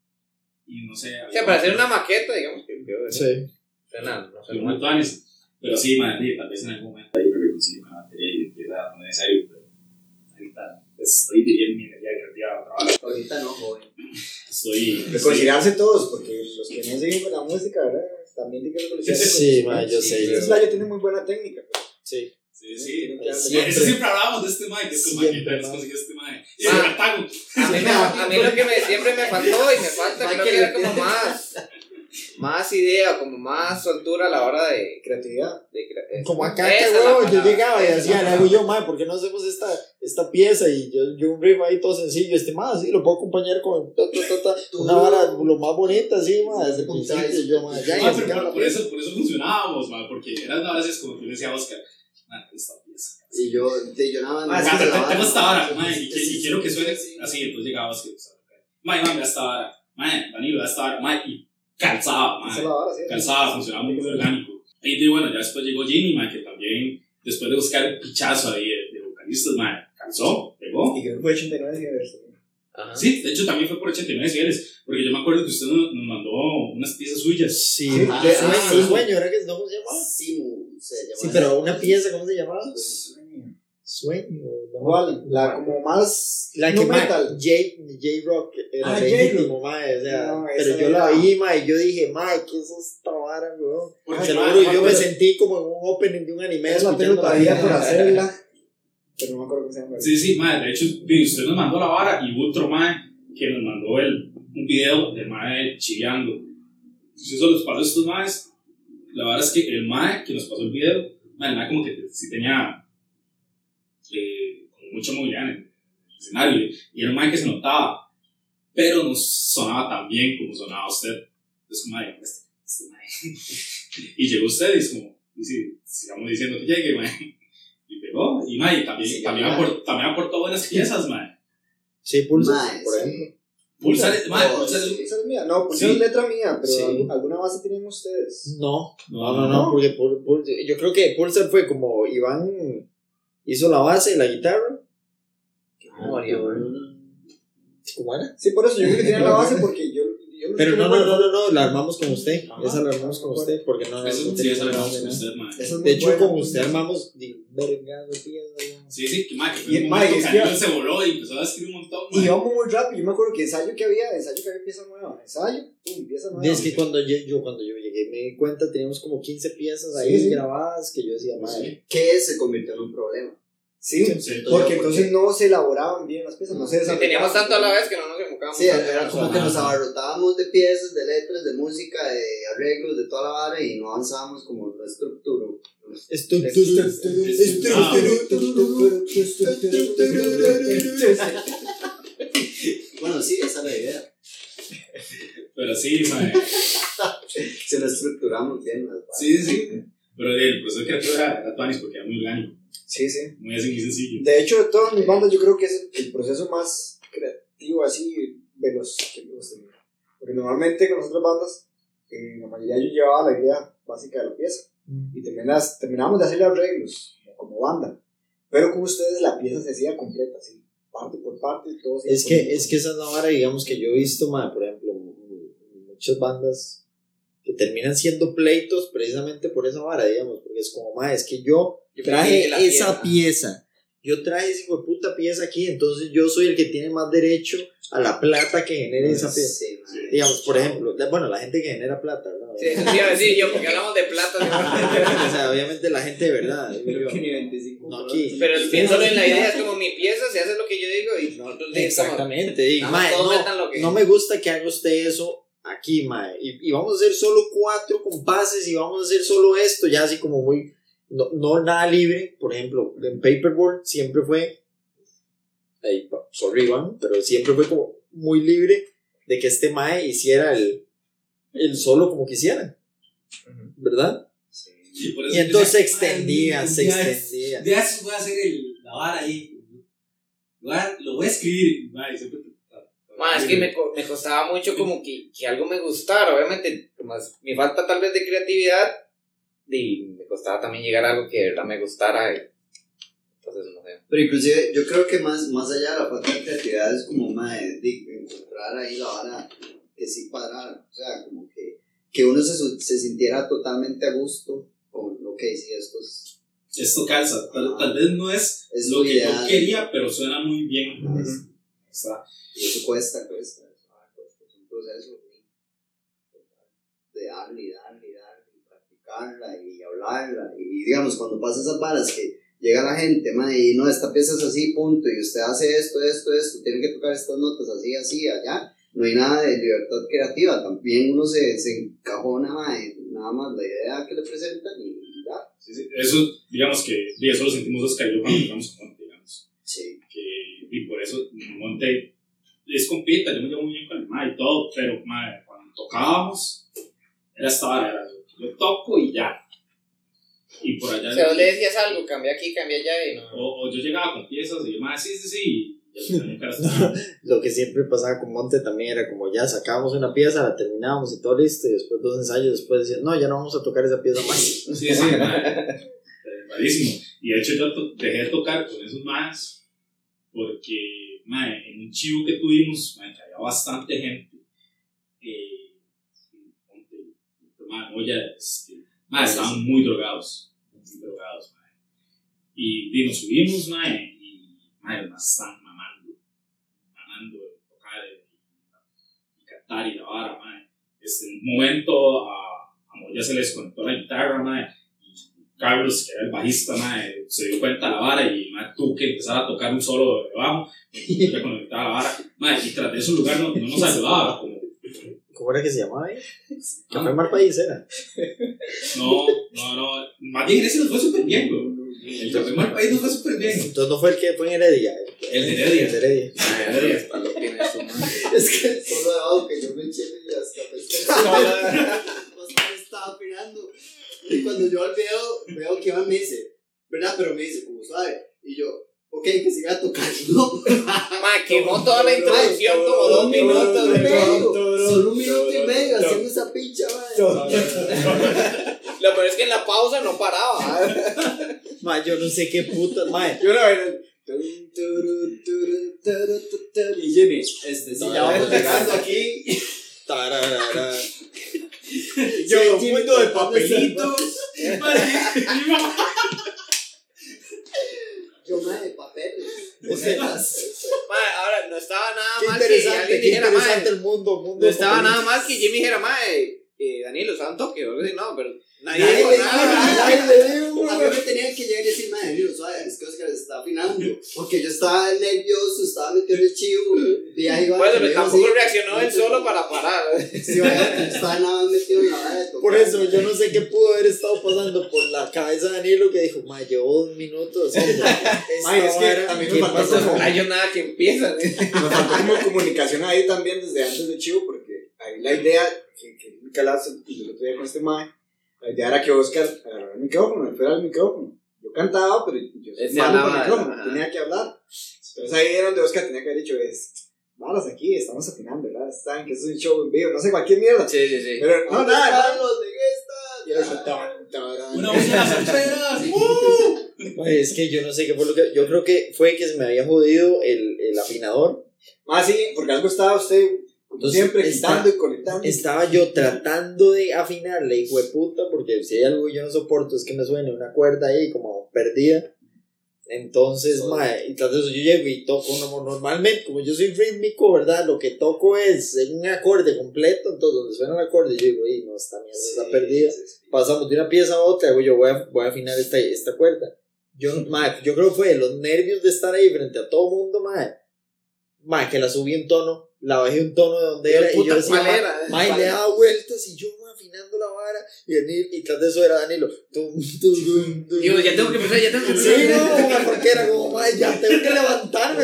y no sé. O sea, para hacer una maqueta, digamos que Sí. Suena, no mal. tuanis. Pero sí, sí, tal vez en algún momento ahí me reconcilio con la batería y empieza no es necesario, pero ahorita pues, estoy dirigiendo mi energía creativa a trabajar. Ahorita no, joven. Estoy. Reconciliarse todos, porque los que no siguen con la música, ¿verdad? También tienen que reconciliarse. Sí, con- mae, yo sé. Yo- Slayo tiene muy buena técnica. pero- Sí. Sí, sí. Siempre. Eso siempre hablamos de este Mike, que es como que nos consiguió este Mike. Y Ah. de Cartago. A mí, a mí lo que me, siempre me faltó y me falta, creo que era como más, más idea, como más soltura a la hora de... Creatividad. de cre- Como acá, que yo llegaba y decía, la le hago yo, mae, ¿por qué no hacemos esta, esta pieza? Y yo, yo un riff ahí todo sencillo, este más, sí, lo puedo acompañar con ta, ta, ta, ta, una vara lo más bonita, así, mae, desde el principio, yo, mae, ya, Ah, pero por, por eso, por eso funcionábamos, man, porque eran a veces como que yo decía Oscar, esta pieza. Y yo, de, yo nada Ah, más. sí, Ah, te- te- tengo esta vara, sí, sí, y, sí, que- sí, y quiero que sí, suene sí. así, entonces llegaba Oscar. Man, man, esta vara. Man, Danilo, esta vara. Man, y calzaba, sí. Calzaba, funcionaba muy, orgánico. Y bueno, ya después llegó Jimmy, man, que también, después de buscar el pichazo ahí de, de vocalistas, man, calzó, pegó. Y creo que fue 89 Universo. Ajá. Sí, de hecho también fue por 89 decibeles, porque yo me acuerdo que usted nos, mandó unas piezas suyas. Sí, Ah, sí, sueño, sí. sueño, ¿era que no cómo se llamaba? Simu se. Sí, pero una pieza, ¿cómo se llamaba? Sueño. ¿no? ¿Cuál? La como más. La que metal. J, J-Rock era Ah, legítimo, mae, o sea, No, pero yo la vi, mae, y yo dije, mae, ¿qué es esta vara, weón? Se lo juro, yo me sentí como en un opening de un anime. Es la tengo todavía por hacerla. Pero no me acuerdo cómo se llama. Sí, sí, mae, de hecho, usted nos mandó la vara y hubo otro mae que nos mandó el, un video del mae chillando. Si eso los pasó a estos maes, la vara es que el mae que nos pasó el video, el mae como que sí tenía eh, como mucha movilidad en el escenario y era un mae que se notaba, pero no sonaba tan bien como sonaba usted. Entonces, como, mae, este, este mae. y llegó usted y es como, y sí, sigamos diciendo que llegue, mae. Y pegó, y mae, también, Sí, también, aport- también aportó buenas piezas, mae. Sí, Pulsar, por ejemplo. Pulsar, Oh, es mía. No, pues Sí. esa es letra mía, pero Sí. alguna base tienen ustedes. No, No, no, no, no, porque Pul- Pul- yo creo que Pulsar fue como Iván hizo la base y la guitarra. memoria, ¿Cómo era? Sí, por eso yo creo que tienen la base porque yo. yo sé Pero no, no, no, no, no, la armamos con usted. Ajá. Esa la armamos con usted, porque no, no, Eso, no sí, esa la de con usted, muy De hecho, con usted armamos de vergado piezas. Sí, sí, que mae, que Y, un Aníbal se voló y empezó a escribir un montón, Y mae. íbamos muy rápido. Yo me acuerdo que ensayo que había, ensayo que había pieza nueva. Ensayo, pum, pieza nueva. Es que cuando yo, yo, cuando yo llegué me di cuenta, teníamos como 15 piezas ahí Sí, sí. grabadas que yo decía, madre. Que se convirtió en un problema. Sí, Sí, porque entonces no se elaboraban bien las piezas, no se Sí, teníamos desarrollaban. tanto a la vez que no nos enfocábamos. Sí, era como que nos abarrotábamos de piezas, de letras, de música, de arreglos, de toda la vara y no avanzábamos como la estructura. Esto, Bueno, sí, esa es la idea. Pero sí, mae. Si lo estructuramos bien. Sí, sí. Pero el proceso creativo era, tuanis porque era muy orgánico, Sí, sí. muy así, muy sencillo. De hecho, de todas mis bandas, yo creo que es el, proceso más creativo, así, veloz que hemos tenido. Porque normalmente con las otras bandas, eh, la mayoría yo llevaba la idea básica de la pieza. Y terminas, terminamos de hacerle arreglos, como, banda. Pero con ustedes la pieza se hacía completa, así, parte por parte, todo Es que, es que esa es la vara, digamos, que yo he visto, madre, por ejemplo, muchas bandas que terminan siendo pleitos precisamente por esa vara, digamos, porque es como, madre, es que yo Yo traje esa pieza- pieza, yo traje esa hijo de puta pieza aquí, entonces yo soy el que tiene más derecho a la plata que genere esa pieza. Sí. Digamos, por ejemplo, bueno, la gente que genera plata, ¿no? Sí, eso te iba a decir yo, porque hablamos de plata. o sea, obviamente la gente de verdad. digo yo. Creo que ni 25. No, aquí. Pero solo en la idea es como mi pieza, se hace lo que yo digo y decimos. Exactamente. y, Nada mae, no, metan lo que. no me gusta que haga usted eso aquí, mae. Y, y vamos a hacer solo cuatro compases y vamos a hacer solo esto, ya así como muy. No, no nada libre. Por ejemplo, en Paperboard siempre fue. Ahí, sorry, Iván, pero siempre fue como muy libre de que este mae hiciera el, el solo como quisiera. ¿Verdad? Y, eso Y entonces se extendía, se "Ay, un día- extendía. estos voy a hacer el, la vara ahí. Lo voy a, lo voy a escribir. mae, siempre- Ma, es que me, me costaba mucho como que, que algo me gustara. Obviamente, más mi falta tal vez de creatividad, y me costaba también llegar a algo que de verdad me gustara. y- entonces, no sé. Pero inclusive yo creo que más, más allá de la falta de creatividad es como más encontrar ahí la vara que sí cuadrara. O sea, como que, que uno se, se sintiera totalmente a gusto con lo que decía esto es, Esto calza. Tal, tal vez no es, es lo lo que ideal. yo quería, pero suena muy bien. Es- Está. Y eso cuesta, cuesta. Cuesta. Es un proceso de, darle y darle y darle y practicarla y hablarla. Y digamos, cuando pasa esas varas que llega la gente, ma, y no, esta pieza es así, punto, y usted hace esto, esto, esto, tiene que tocar estas notas así, así, allá. No hay nada de libertad creativa. También uno se, se encajona ma, en nada más la idea que le presentan y ya. Sí, sí. Eso, digamos que, y eso lo sentimos Oscar y yo cuando llegamos con Monte, digamos. Sí. Que, y por eso Monte es compita, yo me llevo muy bien con el ma y todo, pero ma, cuando tocábamos, era esta vara, era yo, yo toco y ya. Y por allá. O sea, vos le decías algo, cambia aquí, cambia allá y no. o, o yo llegaba con piezas y yo, ma, sí, sí, sí. Lo que siempre pasaba con Monte también era como ya sacábamos una pieza, la terminábamos y todo listo, y después dos ensayos después decían, no, ya no vamos a tocar esa pieza más. Sí, sí, eh, malísimo. Y de hecho yo dejé de tocar con esos más porque mae, en un chivo que tuvimos, mae, que había bastante gente, eh, mae, estaban muy drogados, muy drogados, mae. Y, y nos subimos, mae, y mae, están mamando, mamando, de tocar y, y cantar y la vara, mae. Este, un momento a, a Moya se les desconectó la guitarra, mae, Carlos, que era el bajista, mae, se dio cuenta de la vara y mae, tuvo que empezar a tocar un solo de bajo, y le conectaba la vara, mae, y tras de ese lugar no, no nos ayudaba, como, ¿Cómo era que se llamaba ahí? Que fue mal país, era. no, no, no, más bien ese nos fue súper bien, bro. El Café Mal País nos fue súper bien. Entonces no fue el que fue en Heredia. El Heredia. El Heredia. Hasta lo tiene su madre. Es que solo debajo que yo me eché estaba opinando. Y cuando yo veo, veo que Iván me dice, ¿verdad? Pero me dice, como sabe. Y yo, ok, que siga tocando. Ma, quemó toda la introducción como dos minutos. Solo un de todo. medio, solo un minuto y medio haciendo esa pincha, madre. Lo peor es que en la pausa no paraba. Ma, yo no sé qué puta. Ma, Yo una vez. Y Jimmy, este, sí, ya vamos llegando aquí. Yo, Sí, un mundo de de papelitos. Yo, madre, papeles. O sea, bocetas. Ma, ahora no estaba nada Qué mal que interesante, alguien qué dijera, interesante el mundo. mundo no de estaba nada mal que Jimmy dijera, ma, eh, Danilo, estaba en Tokio, o algo así, no, pero nadie Nadie dijo le dijo nada. Ay, le digo, A mí me tenían que llegar y decir, madre, suave, es que Oscar se está afinando. Porque yo estaba nervioso, estaba metido en el chivo. Vi a Iván. Bueno, que pero dijo tampoco así. reaccionó él solo para parar. Sí, vaya, estaba nada más metido en la vara. Por eso, yo no sé qué pudo haber estado pasando por la cabeza de Danilo que dijo, ma, llevo dos minutos. es que a mí me ¿qué faltó pasa? como- No hay nada que empieza. Me faltó como comunicación ahí también desde antes de Chivo, porque ahí la idea que, que y yo lo tuve con este mae, la idea era que Oscar agarrara el micrófono, él fuera el micrófono. Yo cantaba, pero yo soy malo con el micrófono, ajá. tenía que hablar. Entonces ahí era donde Oscar tenía que haber dicho, es, varas aquí, estamos afinando, ¿verdad? Saben que es un show en vivo, no sé, cualquier mierda. Sí, sí, sí. Pero no, ¿Dónde nada, nada. los de? Y. Una voz de las. ¡Uh! Es que yo no sé qué fue lo que. Yo creo que fue que se me había jodido el, el afinador. Ah, sí, porque algo estaba usted Entonces, siempre quitando y conectando. Estaba yo tratando de afinarle, hijo de puta, porque si hay algo que yo no soporto es que me suene una cuerda ahí como perdida. Entonces, mae, y tras de eso yo llego y toco como normalmente, como yo soy rítmico, ¿verdad? Lo que toco es un acorde completo, entonces donde suena el acorde, yo digo, y no, esta mierda está perdida. Pasamos de una pieza a otra, hago yo voy a, voy a afinar esta, esta cuerda. Yo, mae, yo creo que fue los nervios de estar ahí frente a todo mundo, mae. Mae, que la subí un tono, la bajé un tono de donde era, y yo decía, mae, le daba vueltas y yo afinando la vara, y, Danilo- y tras de eso era Danilo. Tum, tum, tum. Digo, ya tengo que empezar, ya tengo que Sí, empezar. no, mae, porque era como, mae, ya tengo que levantarme.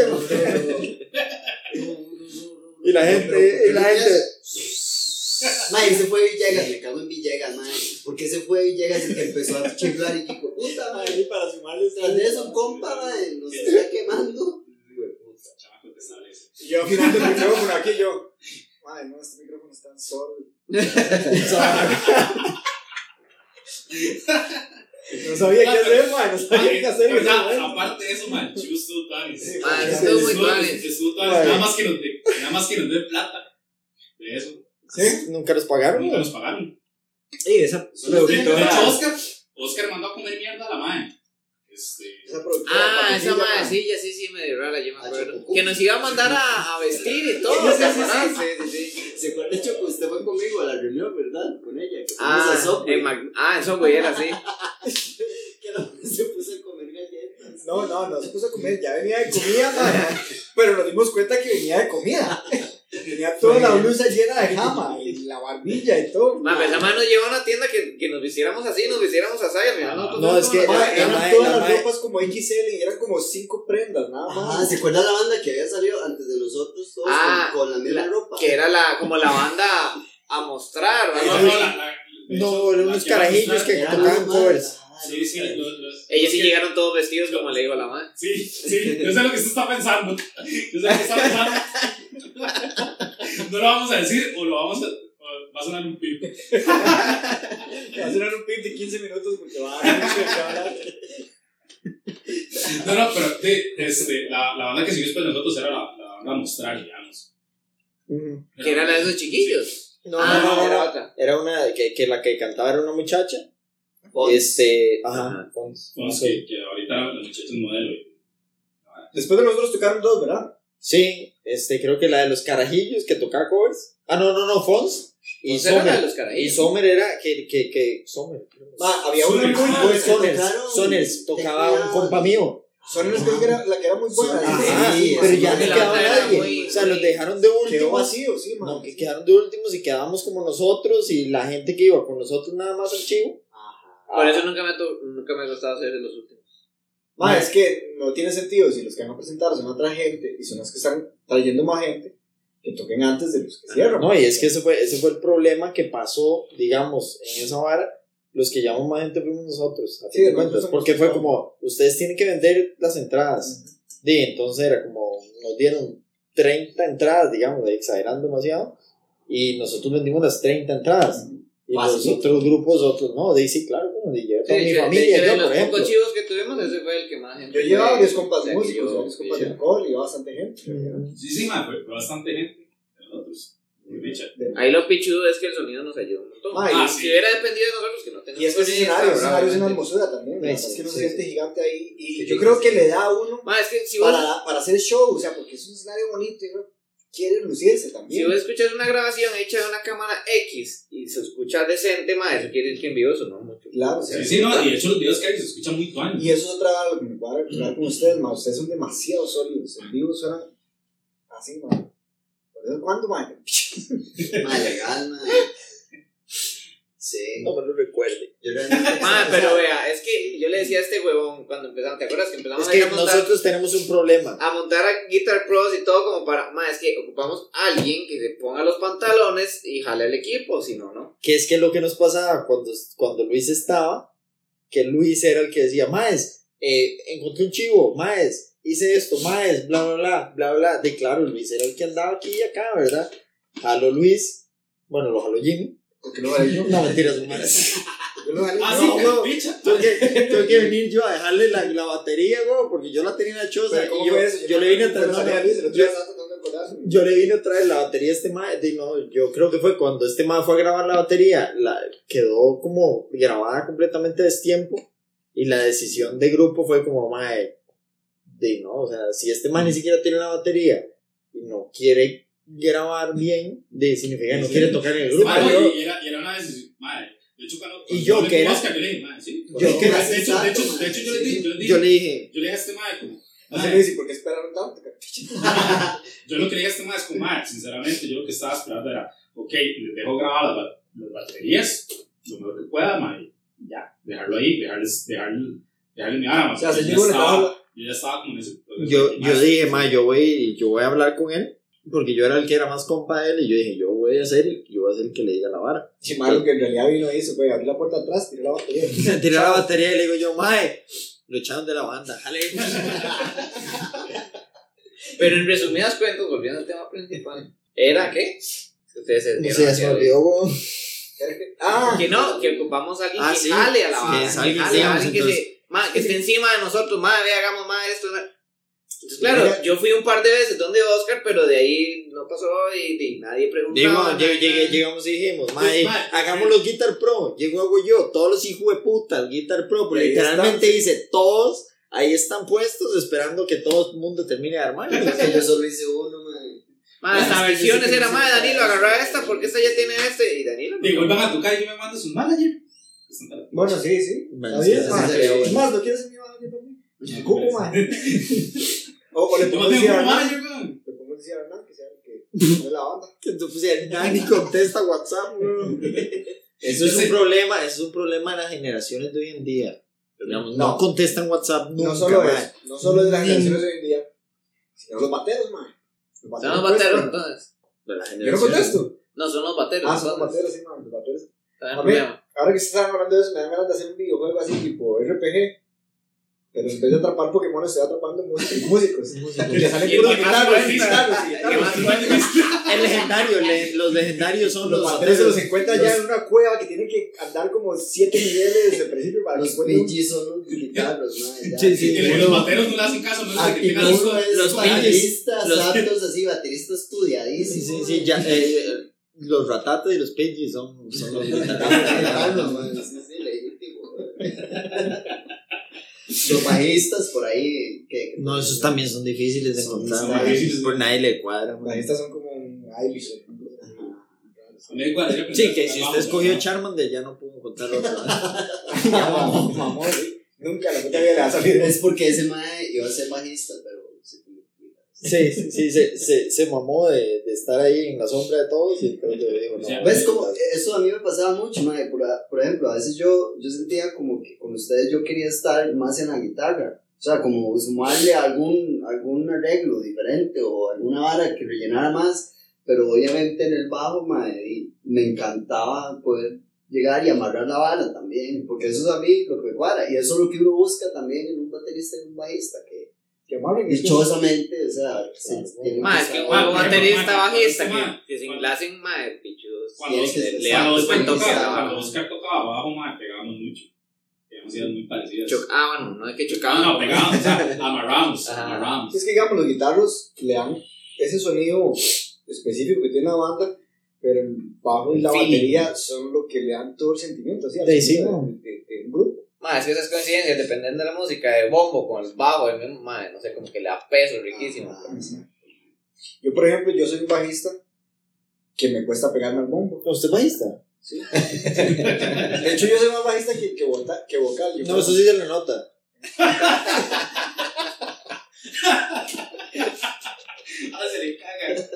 Y la gente, y la gente, Mae, ese fue Villegas, me cago en Villegas, mae. Porque ese fue Villegas el que empezó a chiflar y dijo, puta, mae. para sumarles Tras de eso, compa, mae, nos está quemando. Chamaco, te establece. Y yo afinando el micrófono aquí yo. Ay, no, este micrófono está solo. No sabía qué hacer, man. No sabía qué hacer. en. Aparte de eso, man, Chivo estuvo tuanis. Sí, Ah, estuvo muy. Nada más que nos dé- nada más que nos den plata. De eso. ¿Sí? nunca los pagaron. Nunca nos pagaron. Sí, esa De hecho. Oscar, Oscar mandó a comer mierda a la madre. Este. Esa productora. Ah, esa madrecilla, sí, sí, medio rara, yo me acuerdo. Que nos iba a mandar a, a vestir y todo. Sí, sí, ¿te sí, acordás? sí. sí, sí, sí. ¿Se acuerda, Hecho, que usted fue conmigo a la reunión, verdad? Con ella. Que Ah, a Subway, en Mac- ah, en Subway era así. Que la se puso a comer galletas. No, no, no se puso a comer. Ya venía de comida, man. Pero nos dimos cuenta que venía de comida. Tenía toda la blusa llena de jama y la barbilla y todo. Ma, pues, esa madre nos llevó a una tienda que, que nos vistiéramos así, nos vistiéramos así, y al final nosotros No, es que- Ma, eran todas la las ropas como XL y eran como cinco prendas, nada más. ¿se acuerda la banda que había salido antes de nosotros todos Ah, con, con la misma la- ropa? Que era la, como la banda a mostrar, No, no, No, eran unos carajillos que tocaban covers. Sí, sí, normal. los- los- Ellos los sí que- llegaron todos vestidos como le digo a la madre. Sí, sí, yo sé lo que usted está pensando. Yo sé lo que está pensando. No lo vamos a decir o lo vamos a. va a sonar un pip. Va a ser un pip de 15 minutos porque va a dar mucho hablar. No, no, pero sí, este, la, la banda que siguió después de nosotros era la, la banda Mostrar, digamos. Que era la de esos chiquillos. No, ah, no, no, era no. otra. Era una que, que la que cantaba era una muchacha. Fons. Este, ajá. Fons. Fons, Sí. que, que ahorita la muchacha es modelo. Después de nosotros tocaron dos, ¿verdad? Sí, este, creo que la de los carajillos que tocaba covers. Ah, no, no, no, Fons. Y Fons era la de Sommer. los carajillos. Y Sommer era que, que, que, Sommer. Ma, había una muy Ah, buena. Soners, tocaron- Soners, tocaba un compa mío. Soners creo que era la que era muy buena. Soners. Sí, pero sí, ya no quedaba nadie. muy- o sea, los dejaron de Quedó últimos. vacío, sí, man. No, que quedaron de últimos y quedábamos como nosotros y la gente que iba con nosotros nada más al chivo. Ajá. Por eso nunca me, nunca me gustaba hacer de los últimos. Ma, es que no tiene sentido si los que van a presentar son otra gente y son los que están trayendo más gente que toquen antes de los que cierran. No, y es que ese fue, ese fue el problema que pasó, digamos, en esa vara. Los que llamamos más gente fuimos nosotros, a Sí, de cuentas, porque fue como, ustedes tienen que vender las entradas. Y entonces era como, nos dieron 30 entradas, digamos, exagerando demasiado, y nosotros vendimos las 30 entradas. Y los Facilito. otros grupos, otros no, de sí, claro, bueno, y yo, toda Sí, mi sí, de familia, de yo, los por ejemplo. pocos chivos que tuvimos, ese fue el que más gente. Yo llevaba varios compas que músicos, varios compas sí. de alcohol y bastante gente. Sí, sí, ma, fue, bastante gente de nosotros. De- Ahí lo pichudo es que el sonido nos ayuda un montón. Ah, y- si hubiera dependido de nosotros, que no tenemos Y es que ese escenario, escenario es una hermosura también. la Sí, verdad es que uno sí, se siente gigante ahí. Y Sí, yo sí, creo sí, que sí. le da a uno Ma, es que si vos, para, para hacer show, o sea, porque es un escenario bonito quiere lucirse si también. vos escuchas una grabación hecha de una cámara X y se escucha decente, ma, eso quiere decir que en vivo sonó mucho. Claro, O sea, Sí, sí, no, y de hecho los videos que hay se escuchan muy tuanes. Y eso es otra vez lo que me voy a hablar con ustedes, ma. Ustedes son demasiado sólidos. En vivo suenan así, ma. Por eso, ¿cuándo, ma? Ma, legal, ma. Sí. No me lo recuerde. Yo realmente. Ma, o sea, pero vea, es que yo le decía a este huevón cuando empezamos, ¿te acuerdas que empezamos Es a que a montar, nosotros tenemos un problema. a montar a Guitar Pros y todo como para, ma, es que ocupamos a alguien que se ponga los pantalones y jale el equipo, si no, ¿no? que es que lo que nos pasaba cuando, cuando Luis estaba, que Luis era el que decía, Maes, eh, encontré un chivo, Maes, hice esto, Maes, bla, bla, bla, bla, bla. De claro, Luis era el que andaba aquí y acá, ¿verdad? Jaló Luis, bueno, lo jaló Jimmy. Porque no vale yo. No, mentiras, humanas. Yo no vale Ah, yo. sí, no. que bicha. Tuve que, tuve que venir yo a dejarle la, la batería, güey, porque yo la tenía en la choza. Pero ¿cómo y yo, eso? yo le vine a traer no una- yo- yo le vine a traer la batería a este mae, de, no, yo creo que fue cuando este mae fue a grabar la batería, la, quedó como grabada completamente destiempo y la decisión de grupo fue como mae, de no, o sea, si este mae ni siquiera tiene la batería y no quiere grabar bien, de significa que no Sí. quiere tocar en el grupo. Yo- y, y era, y era una decisión. Madre, de hecho, cuando. Y yo cuando que era- Oscar, yo le dije, madre, sí. Yo de, que hecho, era de, hecho, de, hecho, sensato, de hecho, yo le madre, dije, sí. yo le dije, yo le dije, yo le dije a este madre, como. Así "Mae, me dice, ¿por qué esperaron tanto? Yo lo que le dije a este madre es como, madre, sinceramente, yo lo que estaba esperando era, ok, les dejo grabar las, ba- las baterías lo mejor que pueda, madre, ya, dejarlo ahí, dejarles, dejarle, dejarle mi arma. O sea, se yo, llegó yo ya estaba como en ese proceso yo, yo "Mae, dije, mae, yo voy, yo voy a hablar con él, porque yo era el que era más compa de él y yo dije, yo voy a ser, el- yo voy a ser el que le diga la vara. Sí, ma, lo que en realidad vino hizo fue abrir la puerta atrás, tiró la batería. Tiré la batería y le digo yo, mae, lo echaron de la banda, jale. Pero en resumidas cuentas, volviendo al tema principal, ¿era qué? Ustedes se dieron se olvidó, weón. Ah, Que no, que ocupamos a alguien Ah, que sí. jale a la Sí, banda. es que alguien, digamos, alguien que, entonces- se- ma, que esté encima de nosotros, madre, ve, hagamos más esto. ma. Entonces, claro, Mira. yo fui un par de veces donde Oscar, pero de ahí no pasó y, y nadie nada. llegamos y dijimos, Pues, mae, mae, hagamos los Guitar Pro. Llego hago yo, todos los hijos de puta, Guitar Pro, pero Y ahí literalmente dice, todos ahí están puestos esperando que todo el mundo termine de armar. Yo solo hice uno, ma. Ma, hasta Es que yo sí versiones era, no sé ma, qué Danilo, agarra esta porque esta ya tiene este. Y Danilo. no. Digo, vuelvan a tocar y yo me mando sus manager. bueno, sí, sí. Más, ¿lo quieres en mi manager también? ¿Cómo, ma? O, o le no decir a Hernán. Le pongo decir a Hernán que sea el que de la banda. Que tú pusieras, nadie ni contesta WhatsApp. Eso es un problema, eso es un problema de las generaciones de hoy en día. Digamos, no, No. contestan WhatsApp nunca, No solo mae. eso, no solo de las generaciones de hoy en día, sino los bateros, ma. Los Son los bateros entonces. Yo no contesto. No, son los bateros. Ah, son los bateros, sí, ma. Los bateros. Ahora que se están hablando de eso, me dan ganas de hacer un videojuego así, tipo RPG. Pero en vez de atrapar Pokémon, estoy atrapando músicos. músicos. Y le salen puros que guitarras, guitarras, y ¿Qué guitarras. más puede- El legendario, le- los legendarios son Los los bateros se los encuentra ya en una cueva que tienen que andar como 7 niveles desde el principio para que Los un- PG son los guitarros, ¿no? Sí, sí. Y los bateros no le hacen caso, no de que tengan los los bateristas, los- santos así, bateristas Sí, estudiadísimos. sí, sí, ya, eh, los ratatas y los Pidgeys son, son los Guitarros, sí, sí, legítimo. Los bajistas por ahí. que No, esos también son difíciles de Son- encontrar. son difíciles. Por nadie le cuadra. estas son como un Irish, Sí, que si usted escogió. Charmander ya no pudo encontrar otro. Nunca la puta vida le va a salir. Es porque ese mae iba a ser bajista, pero se convirtió en guitarrista. Sí, sí, sí, se, se, se mamó de, de estar ahí en la sombra de todos y entonces yo digo, no. ¿Ves cómo? Eso a mí me pasaba mucho, mae. Por, por ejemplo, a veces yo, yo sentía como que con ustedes yo quería estar más en la guitarra. O sea, como sumarle algún, algún arreglo diferente o alguna vara que rellenara más. Pero obviamente en el bajo, y me encantaba poder llegar y amarrar la vara también. Porque eso es a mí lo que me cuadra. Y eso es lo que uno busca también en un baterista y en un bajista. Que es que- dichosamente, o sea, se tienen que Más que un juego Ma, baterista ma, bajista ma, que, que se ma. enlacen más pichudos. Cuando, le, le Oscar tocaba, la cuando. Oscar tocaba abajo, ma, pegábamos mucho. Teníamos ideas muy parecidas. Choc- Ah, bueno, no es que No, chocaban. no, pegábamos, o sea, amarramos, amarramos. Es que digamos, los guitarros le dan ese sonido específico que tiene la banda, pero el bajo y la batería son lo que le dan todo el sentimiento, ¿sí? Sí, sí, no. de, Más, es que esas coincidencias, dependiendo de la música, de bombo con el bajo, el mismo, madre, no sé, como que le da peso riquísimo. Yo, por ejemplo, yo soy un bajista que me cuesta pegarme al bombo. ¿Usted es bajista? De hecho, yo soy más bajista que, que, vota- que vocal. Yo No, eso sí se le nota. Ah, se le caga.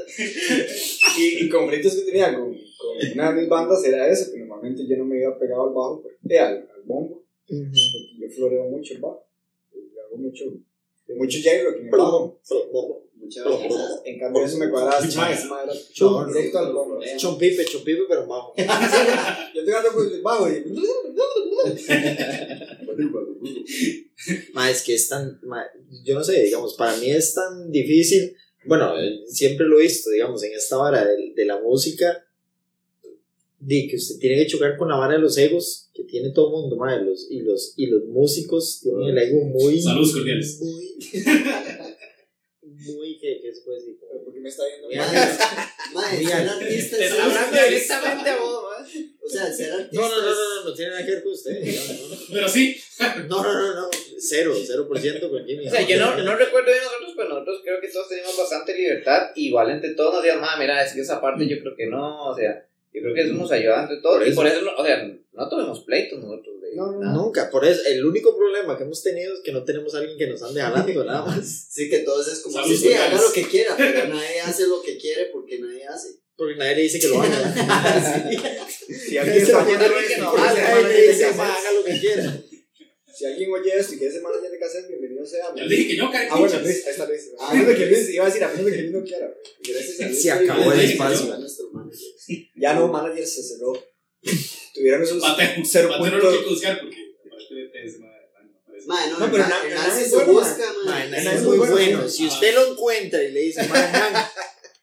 Y, y conflictos que tenía con, con una de mis bandas era eso, que normalmente yo no me iba pegado al bajo, eh, al, al bombo, porque yo floreo mucho el bajo. Hago mucho, mucho J-Rock en el bajo. Muchas veces. En cambio, eso me cuadraba así más, directo al bombo. Chompipe, pero bajo. Yo estoy dando con el bajo y. Ma, es que es tan. ma, yo no sé, digamos, para mí es tan difícil. Bueno, eh, siempre lo he visto, digamos, en esta vara de, de la música. De que usted tiene que chocar con la vara de los egos que tiene todo el mundo, ma, los, y, los, y los músicos tienen el ego muy. Saludos cordiales. Muy. muy. ¿Qué, qué se puede decir? ¿Por qué me está viendo? Mira, ser artista es está hablando directamente a vos. O sea, ser artista. No, no, no, no, no, no tiene nada que ver con usted. No, Pero sí, no, no, no, no, cero, cero por ciento con Jimmy. O sea, yo no, no recuerdo de nosotros, pero nosotros creo que todos teníamos bastante libertad. Igual entre todos nos decían, ma, mira, es que esa parte yo creo que no, o sea, yo creo que eso nos ayuda entre todos. Por y eso. por eso, no- o sea, no tuvimos pleitos nosotros. De, No, nada. Nunca, por eso, el único problema que hemos tenido es que no tenemos a alguien que nos ande jalando, nada más. Sí, que todos es como, sí, sí, haga lo que quiera, pero nadie hace lo que quiere porque nadie hace. Porque nadie le dice que lo haga. Si alguien está oyendo alguien que no Nadie le dice, "Ma, haga lo que quiera. Si alguien oye esto y quiere ser manager de cassette, bienvenido ya le dije que yo, Ah, bueno, Luis, ahí está Luis. A menos de que Luis, iba a decir, a menos de que Luis no quiera. Gracias a Dios. Se acabó el Dios, espacio. Ya no, manager se cerró. Tuvieron esos cero Pateo no lo puntos. quiero buscar porque aparentemente es madre. no no, No, pero se bueno, busca, Hernán es es muy bueno. bueno. Si usted lo encuentra y le dice, "Ma, Hernán,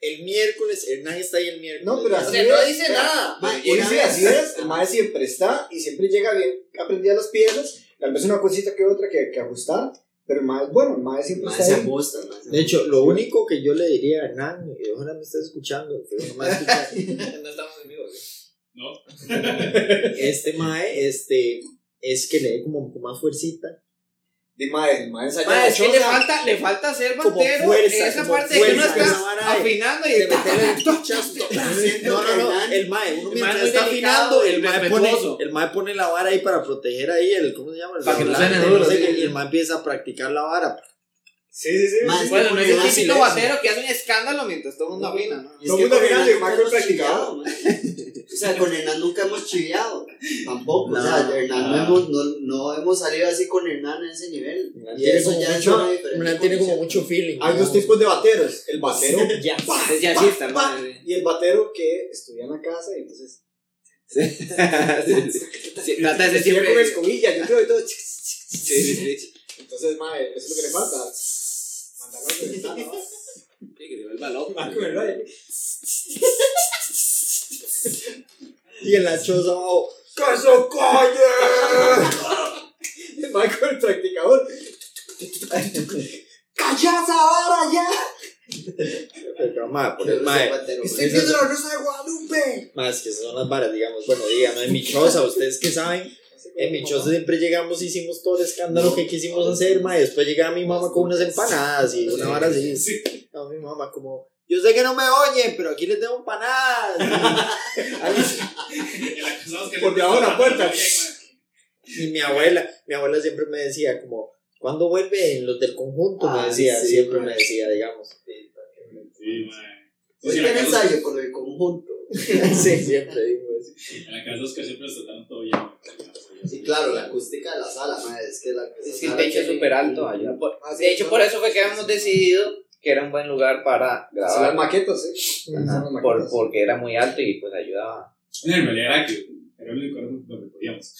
el miércoles, Hernán está ahí el miércoles. No, pero O así sea, no dice pero- nada. Sí, así es, el maestro siempre está y siempre llega bien aprendía las piezas, tal vez una cosita que otra que, que ajustar, pero el es bueno, el maestro siempre Mae, está se ahí. ajusta, mae, se De hecho, ajusta. lo único que yo le diría a Hernán, y ojalá me estés escuchando, pero no me escucha, No estamos amigos. ¿No? este mae, este, es que le dé como con más fuercita. Mae, el es que le falta, le falta batero fuerza, esa como parte de que uno esa está vara de- afinando y de está meterle tochas, tochas. Siento No, no, no, el mae, uno El mientras mae es muy está delicado afinando, y el mae pone, respetuoso. el mae pone la vara ahí para proteger ahí el, ¿cómo se llama? El Para que no redoblante, suene duro, sé sí. qué, y el mae empieza a practicar la vara. Sí, sí, sí. Mae, Bueno, no es el típico batero que hace un escándalo mientras todo el mundo afina, ¿no? Todo que mundo mirando y Michael hemos practicado. O sea, con Hernán nunca hemos chiviado. Tampoco. o No, sea, Hernán no, no. hemos, no, no hemos salido así con Hernán en ese nivel. Hernán Y tiene eso como ya es mucho- una diferencia Hernán tiene como mucho feeling. Hay dos ¿no? tipos de bateros. El batero Ya. Es jazzista, ¿no? pa, y el batero que estudia en la casa y entonces Sí, Trata de ser estudia con siempre. escobilla, yo creo y todo. Sí, sí, sí. Entonces mae, eso es lo que le falta. Mandarlo a ¿va? Sí, que se con el aire. Y en la choza abajo, ¡Que se calle! El mae con el practicador. ¡Callás ahora ya! pero mae, por el mae. ¡Estoy viendo la rosa de Guadalupe! Más que son las varas, digamos, bueno, díganme, en mi choza, ustedes que saben, en mi choza siempre llegamos y hicimos todo el escándalo que quisimos hacer, mae, después llegaba mi mamá con unas empanadas y una vara así. Sí. No, mi mamá como, yo sé que no me oyen, pero aquí les tengo empanadas. En la casa que Por debajo de la puerta. Y mi abuela, mi abuela siempre me decía como, ¿cuándo vuelven los del conjunto? Me Ah, decía, sí, siempre mae. me decía, digamos. Sí. Hoy Sí, tiene casa- ensayo con el conjunto. sí, siempre digo eso. En la casa de Oscar siempre trataron todo bien. Y claro, la acústica de la sala, mae, es que la Es que el techo es súper alto allá. Por- De hecho, por eso fue que habíamos decidido que era un buen lugar para Son las grabar. maquetas, ¿eh? Son Ajá, las por- maquetas. porque era muy alto y pues ayudaba. En realidad era que era el único lugar donde podíamos.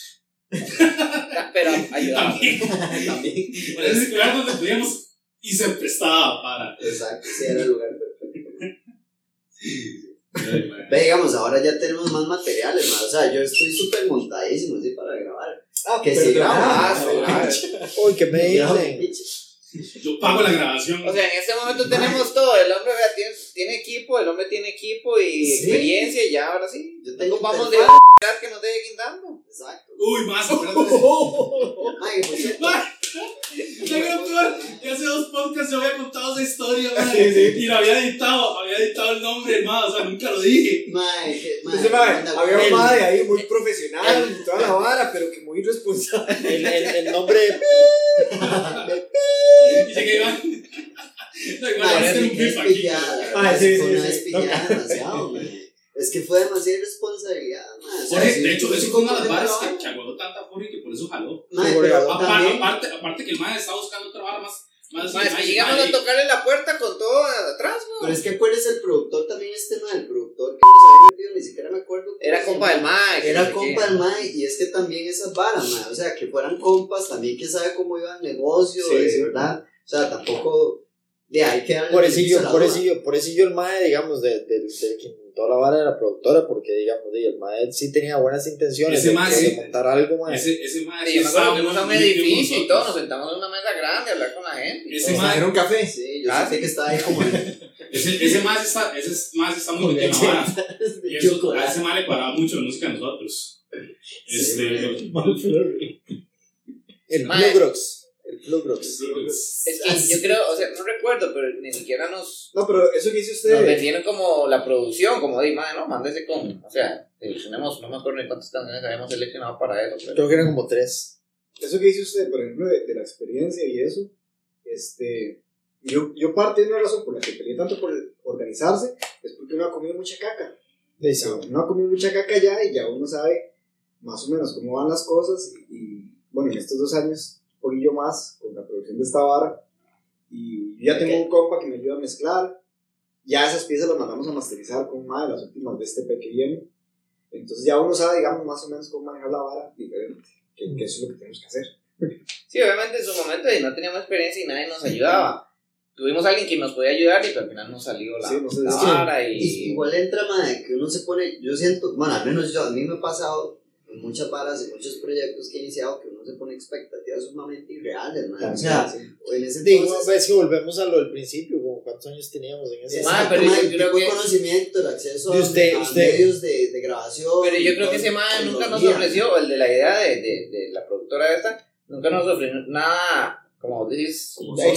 Pero ayudaba. También. También. Era el único lugar donde podíamos y se prestaba para. Exacto, sí, era el lugar perfecto. Ve, digamos, ahora ya tenemos más materiales, mae. O sea, yo estoy súper montadísimo, así, para grabar. Ah, Que ah, graba. Uy, ¿qué me dicen? Yo pago la grabación. O sea, en este momento tenemos todo. El hombre vea, tiene, tiene equipo, el hombre tiene equipo y Sí. experiencia. Y ya ahora sí. Yo tengo Vamos de que nos deje guindando. Exacto. Uy, más, acuérdate. Mae, por cierto, que hace dos podcasts yo había contado esa historia, Sí, sí. y lo había editado, había editado el nombre, mae, o sea, nunca lo dije. mae, que- mae, había un madre ahí muy profesional y toda la vara, pero que muy irresponsable. El, el, el nombre Y llegué Iván. No, igual es un que es pillada, Ah, sí, fue sí, una sí. vez pillada demasiado. Es que fue demasiada irresponsabilidad. O sea, Jorge, sí, de hecho, sí, eso fue una de las sí, que, que aguantó tanta furia y que por eso jaló. Pero Aparte, también, aparte, aparte que el mae estaba buscando otra vara más. más Más que más- llegamos a tocarle la puerta con todo atrás, pero es que acuérdese el productor también este mae, el productor que nos había metido, ni siquiera me acuerdo. Era compa del Mike. Era no compa del mae y es que también esas varas, mae, o sea, que fueran compas, también que sabe cómo iba el negocio, Sí, de sí. verdad, o sea, tampoco de ahí que Por eso yo, por eso yo, por eso yo el mae, digamos, de, de, de quien montó la vara de la productora, porque digamos, de, el mae sí tenía buenas intenciones Ese de, mae sí. montar algo, mae. Ese, ese mae. Sí, que fuimos a un bien edificio y todo, nos sentamos en una mesa grande a hablar con la gente. Ese mae- Trajeron un café. Sí, yo Ah, sé sí. que estaba ahí como Ese, ese más está, ese más está muy metido en la vara. Y eso, a chocolate. ese mae le pagaba mucho la música a nosotros. Este, El Mae. Bluegrox. El Bluegrox. Es que yo creo, o sea, no recuerdo, pero ni siquiera nos, No, pero eso que dice nos usted. vendieron como la producción, como de, madre, no, mándese con, o sea, seleccionemos, no me acuerdo ni cuántas canciones habíamos seleccionado para eso, pero Creo que eran como tres. Eso que dice usted, por ejemplo, de, de la experiencia y eso. Este. Yo, yo parte de una razón por la que peleé tanto por organizarse es porque uno ha comido mucha caca. Sí, sí. Uno ha comido mucha caca ya y ya uno sabe más o menos cómo van las cosas. Y, y, bueno, en estos dos años, poquillo más con la producción de esta vara. Y yo ya tengo un compa que me ayuda a mezclar. Ya esas piezas las mandamos a masterizar con una de las últimas de este P que viene. Entonces ya uno sabe, digamos, más o menos cómo manejar la vara diferente. Que, que eso es lo que tenemos que hacer. sí, obviamente en su momento y no teníamos experiencia y nadie nos ayudaba. Tuvimos a alguien que nos podía ayudar y pero al final no salió la, Sí, no sé, la vara y... Y igual entra, madre, que uno se pone, yo siento, bueno, al menos yo, a mí me ha pasado muchas varas, en muchos proyectos que he iniciado, que uno se pone expectativas sumamente irreales, madre. O sea, Sí. en ese Digo, entonces, ves que volvemos a lo del principio, como cuántos años teníamos en ese exacto, pero yo madre, el creo de que- conocimiento, el acceso De usted- a usted- medios de, de grabación. Pero yo y creo que ese man nunca nos ofreció, el de la idea de, de, de la productora esta, nunca nos ofreció nada, como decís, Como. Yo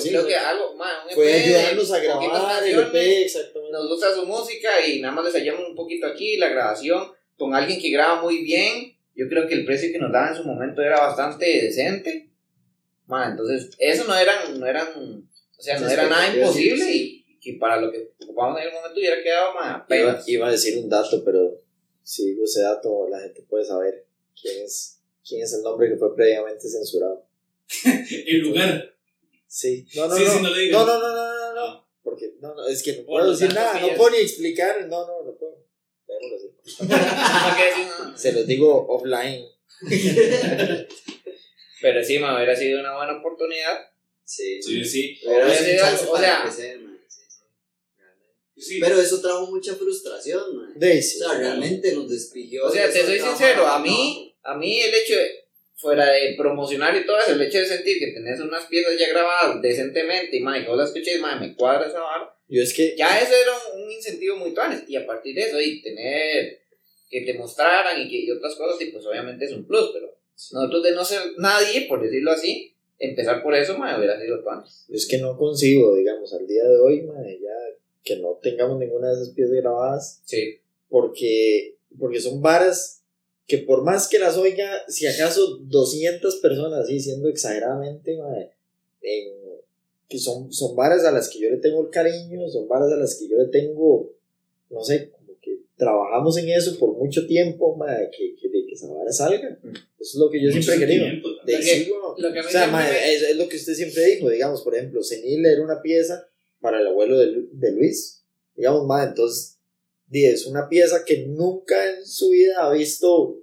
sí, creo sí. que algo, man, un EP de ayudarnos a grabar el EP, exactamente. nos gusta su música y nada más les hallamos un poquito aquí, la grabación, con alguien que graba muy bien, yo creo que el precio que nos daba en su momento era bastante decente, man, entonces eso no eran, no eran, o sea, no era nada imposible y, y para lo que ocupamos en el momento hubiera quedado, man, Iba, iba a decir un dato, pero si digo ese dato, la gente puede saber quién es, quién es el nombre que fue previamente censurado. el lugar. Sí, no, no, Sí, no. no no, no, no, no, no, no, Porque, no, no, es que no puedo decir nada, no puedo ni explicar, no, no, Se los digo offline. Pero sí, me hubiera sido una buena oportunidad. Sí, Sí, sí. Pero sido o para sea- crecer, man. Sí. Pero eso trajo mucha frustración, man. De O sea, realmente nos despidió. O sea, te soy sincero, a mí, a mí el hecho de, fuera de promocionar y todo eso, el hecho de sentir que tenés unas piezas ya grabadas decentemente y, que vos las escuches, mae, me cuadra esa vara, Yo es que. ya eso era un, un incentivo muy tuanes. Y a partir de eso, y tener que te mostraran y, que, y otras cosas, y pues obviamente es un plus, pero nosotros de no ser nadie, por decirlo así, empezar por eso, mae, hubiera sido tuanes. Es que no consigo, digamos, al día de hoy, mae, ya que no tengamos ninguna de esas piezas grabadas, Sí. porque, porque son varas que por más que las oiga, si acaso 200 personas, así siendo exageradamente, mae, en- que son, son varas a las que yo le tengo el cariño, son varas a las que yo le tengo, no sé, como que trabajamos en eso por mucho tiempo, mae, que, que, de que esa vara salga. Eso es lo que yo Mucho siempre he querido. De sí, lo que o sea, me- es, es lo que usted siempre dijo, digamos, por ejemplo, Senil era una pieza para el abuelo de, de Luis, digamos, mae, entonces, di, es una pieza que nunca en su vida ha visto,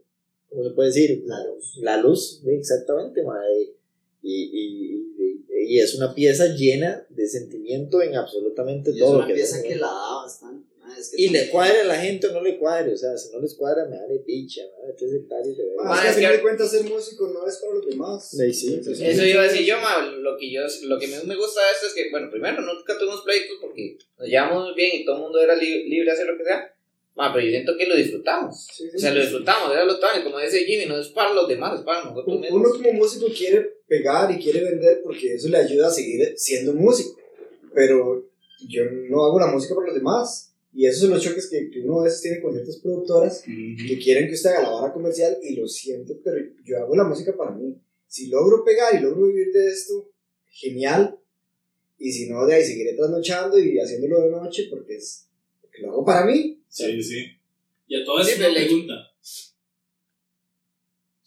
¿cómo se puede decir? La luz. La luz, exactamente, mae, y, y, y, y es una pieza llena de sentimiento en absolutamente Y es todo una lo que pieza que la da bastante. man, es que Y le cuadre a la gente o no le cuadre, o sea, si no les cuadra, me vale picha, me vale tres hectáreas de verga. Ah, es que es al final que- de cuentas ser músico no es para los demás. Sí, sí. Eso iba a decir yo, ma, lo que yo, lo que más me gusta de esto es que, bueno, primero, nunca tuvimos pleitos porque nos llevamos bien y todo el mundo era li- libre de hacer lo que sea, ma, pero yo siento que lo disfrutamos. Sí, sí. O sea, lo disfrutamos, era lo tal, como dice Jimmy, no es para los demás, es para nosotros Uno mismos. como músico quiere pegar y quiere vender porque eso le ayuda a seguir siendo músico. Pero yo no hago la música para los demás. Y esos son los choques que, que uno a veces tiene con ciertas productoras que quieren que usted haga la vara comercial y lo siento, pero yo hago la música para mí. Si logro pegar y logro vivir de esto, genial. Y si no, de ahí seguiré trasnochando y haciéndolo de noche porque, es, porque lo hago para mí. Sí, sí. Y a todo Sí, pero le- pregunta.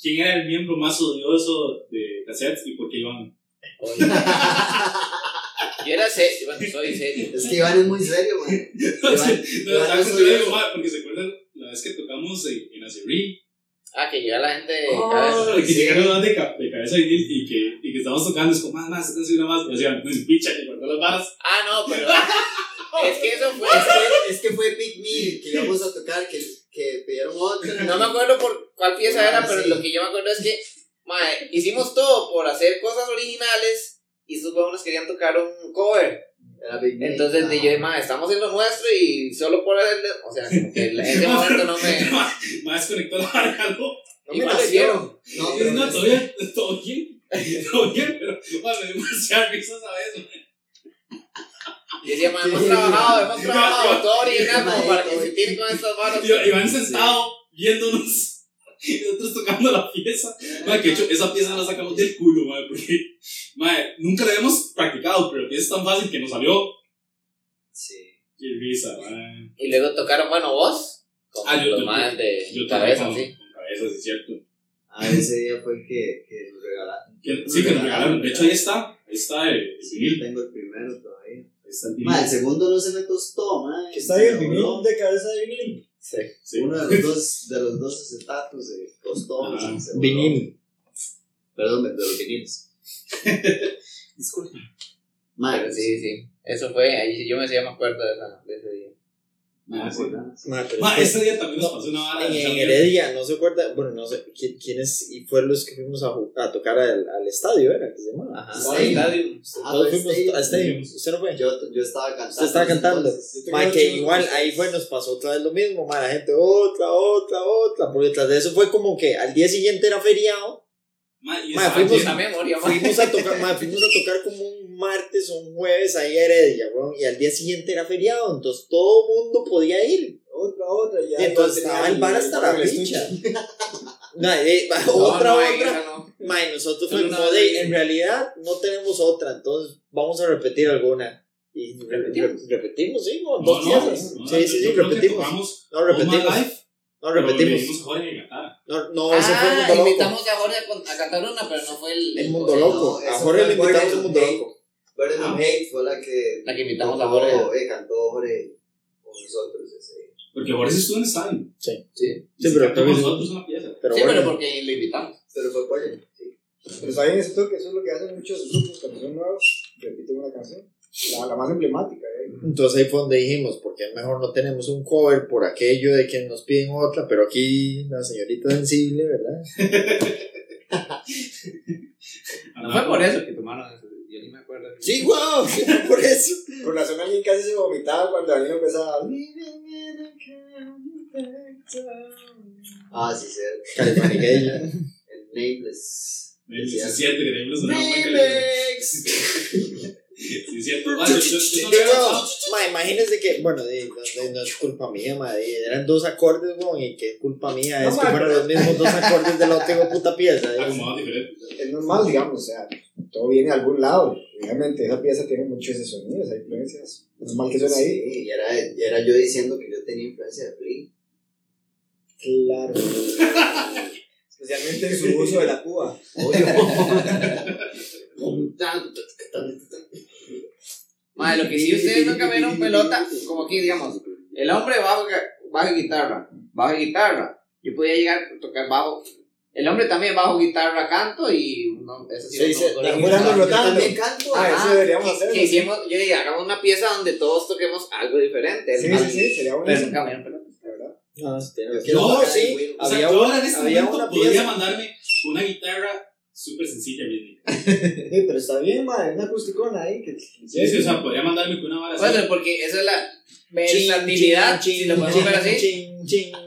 ¿Quién era el miembro más odioso de cassettes y por qué Iván? Yo era serio, bueno, soy serio. Es que Iván es muy serio, man. Iván, No, Iván ¿sabes es ma? Porque se acuerdan la vez que tocamos en, en Acerrí, Ah, que llega la gente de Oh, cada que llegaron más de, ca- de cabeza vinil y que, y que estábamos tocando, es como, más, más, esta canción una más, y hacían, pues, picha, que cortó las varas. Ah, no, pero es que eso fue. Es que, es que fue Big Meal que íbamos a tocar, que, que pidieron otra. No me acuerdo por cuál pieza Ah, era, pero sí. lo que yo me acuerdo es que mae, hicimos todo por hacer cosas originales y esos huevones querían tocar un cover. Era Big Meal. Entonces Ah. dije, yo, mae, estamos en lo nuestro y solo por hacerle. O sea, como que en ese momento no me. Más desconectó la vara, jaló. No me Igual nacieron. No, pero no, todo bien, todo bien, todo bien, pero me dio demasiada risa, ¿sabes? Y decía, mae, hemos trabajado, hemos trabajado todo original como para tiren con estas varas. Y Iván sentado, viéndonos, y nosotros tocando la pieza. Ma, que de hecho, esa pieza la sacamos del culo, ma, porque, ma, nunca la habíamos practicado, pero es tan fácil que nos salió. Sí. Qué risa, ma. Y luego tocaron, bueno, vos, con Ah, yo- los yo- maes de Yo cabeza, con, sí. con cabeza, sí, es cierto. Ah, ese día fue el que, que nos regalaron. Que- sí, que nos regalaron. De hecho, ahí está. Ahí está el, el Sí, vinil. tengo el primero todavía. Está el. Ma, el segundo no se me tostó, ma. Que está ahí el vinil de cabeza de vinil. Sí. Sí. Uno de los dos, de los dos acetatos se y se voló. Vinil. Perdón, de los viniles. Disculpe. Ma, Pero sí, sí. Eso fue, ahí yo me, me acuerdo de, esa, de ese día. Ah, sí. ¿verdad? Ma, pero Ma, es que- ese día también nos no, pasó una vara. En. Heredia, no se acuerda, bueno, no sé ¿qui- quiénes y fueron los que fuimos a, a tocar al, al estadio, ¿era? ¿Qué se llamaba? Ajá. Stadium. Stadium. Ah, Todos fue fuimos Stadium. a Stadium. ¿Usted no fue? Yo, yo estaba cantando. Usted estaba cantando. entonces. Ma, que igual ahí fue, nos pasó otra vez lo mismo, ma, la gente otra, otra, otra, porque tras de eso fue como que al día siguiente era feriado, Ma, fuimos fuimos a tocar, fuimos a tocar como un martes o un jueves ahí a Heredia, weón, y al día siguiente era feriado, entonces todo el mundo podía ir, Otra, otra. Ya y entonces estaba el bar hasta la estuche. Ma, eh, No, otra, no, otra, no. Ma, y nosotros vez. de, en realidad no tenemos otra, entonces vamos a repetir alguna. Y re- ¿Repetimos? re- repetimos, sí, No, dos no, piezas. no, sí, sí, sí, repetimos. No, repetimos. No, repetimos. Jorge. No, no, ese fue el Ah, mundo loco. invitamos a Jorge a, cantar una, pero no fue el. El mundo el- loco. no, a Jorge le invitamos el mundo loco. Burden of Ah. Hate fue la que. La que invitamos a Jorge. Eh, cantó Jorge con nosotros ese día. Porque Jorge sí estuvo en estadio. Sí. Sí, Sí, pero cantó con que nosotros una pieza. Pero sí, bueno, pero porque lo invitamos. Pero fue Jorge. Sí. Pero está bien ese toque, eso es lo que hacen muchos grupos cuando son nuevos, repiten una canción. La, la más emblemática. ¿eh? Entonces ahí fue donde dijimos, porque mejor no tenemos un cover por aquello de que nos piden otra, pero aquí la señorita sensible, ¿verdad? No fue por eso que tomaron eso. Yo ni me acuerdo. Sí, wow, sí por eso. Con razón alguien casi se vomitaba cuando alguien empezaba. "Living in a kind Ah, sí, sí. Californication. El Nameless. Se siente que muy caliente. Remix. Sí, es cierto. Imagínense que, bueno, de- no, no es culpa mía, ma, de- eran dos acordes, weón, y que culpa mía No, es que pero- los mismos dos acordes de la otra puta pieza. ¿eh? acomodados diferentes. Es normal, digamos, o sea, todo viene de algún lado. Obviamente, esa pieza tiene mucho ese sonido, esas influencias. Es normal que suene ahí. Sí, y era, y era yo diciendo que yo tenía influencia de Flea. Claro. Especialmente en su uso de la púa. Madre, lo que sí ustedes nunca vieron pelota, como aquí, digamos, el hombre bajo, bajo guitarra, bajo guitarra. Yo podía llegar a tocar bajo. El hombre también bajo guitarra, canto y no, eso sí, Sí, no- sí, no- no- no- también canto. Ah, eso deberíamos hacerlo. Que hicimos, yo dije, hagamos una pieza donde todos toquemos algo diferente. Sí, sí, sí, sería Pero vieron pelota. La verdad. No, quiero No, tocar sí. O sea, en este momento podría mandarme una guitarra súper sencilla rítmica. Sí, pero está bien, madre, una acusticona ahí. Que, Sí, sí, o sea, podría mandarme con una vara así. Bueno, porque esa es la versatilidad, si lo podemos ver así.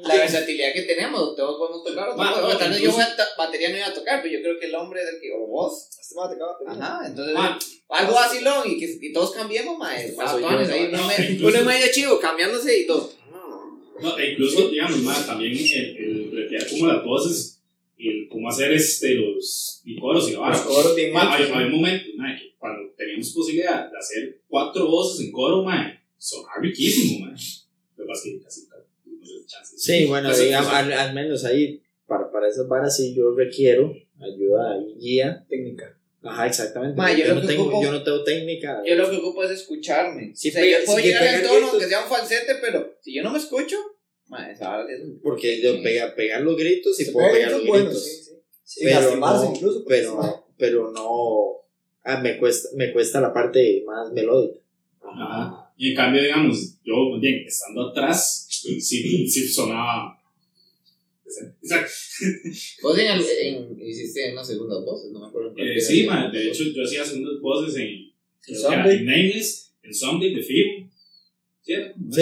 La versatilidad que tenemos, todos podemos tocar. otra Ma, cosa. no, Tal vez yo voy a batería no iba a tocar, pero yo creo que el hombre del que, o vos, Este te acaba de tener. ajá, entonces Ma, algo vacilón y que y todos cambiemos, mae. Paso yo, Atuanes, no, ahí no, uno me- uno medio chivo, cambiándose y todo. No, e incluso, digamos, ma, también el, el bretear como las voces, el cómo hacer este, los y coros y la vara. Los coros bien había, momentos, ma, que cuando teníamos posibilidad de hacer cuatro voces en coro, ma, sonaba riquísimo, ma. Lo que pasa es que casi Sí, bueno, Pues, digamos, pues, al, al menos ahí, para, para esas varas sí yo requiero ayuda y guía. técnica. Ajá, exactamente. Ma, yo yo, no que tengo, ocupo- yo no tengo técnica. Yo lo que ocupo es escucharme. Sí, o sea, pega- yo puedo sí que llegar al tono, gritos. aunque sea un falsete, pero si yo no me escucho, mae, esa es un- Porque yo pega, pegar los gritos y Se puedo pegar los gritos gritos. sí, sí. Sin pero no, incluso. porque pero, es- pero no. Ah, me cuesta, me cuesta la parte más melódica. Ajá. Y en cambio, digamos, yo, bien, estando atrás, sí, sí sonaba. Exacto. Vos en, en- hiciste unas segundas voces, no me acuerdo. Eh, sí, ma, de hecho, yo hacía segundas voces en. En. En Nameless, en Someday, de Fibo. ¿Sí? Sí.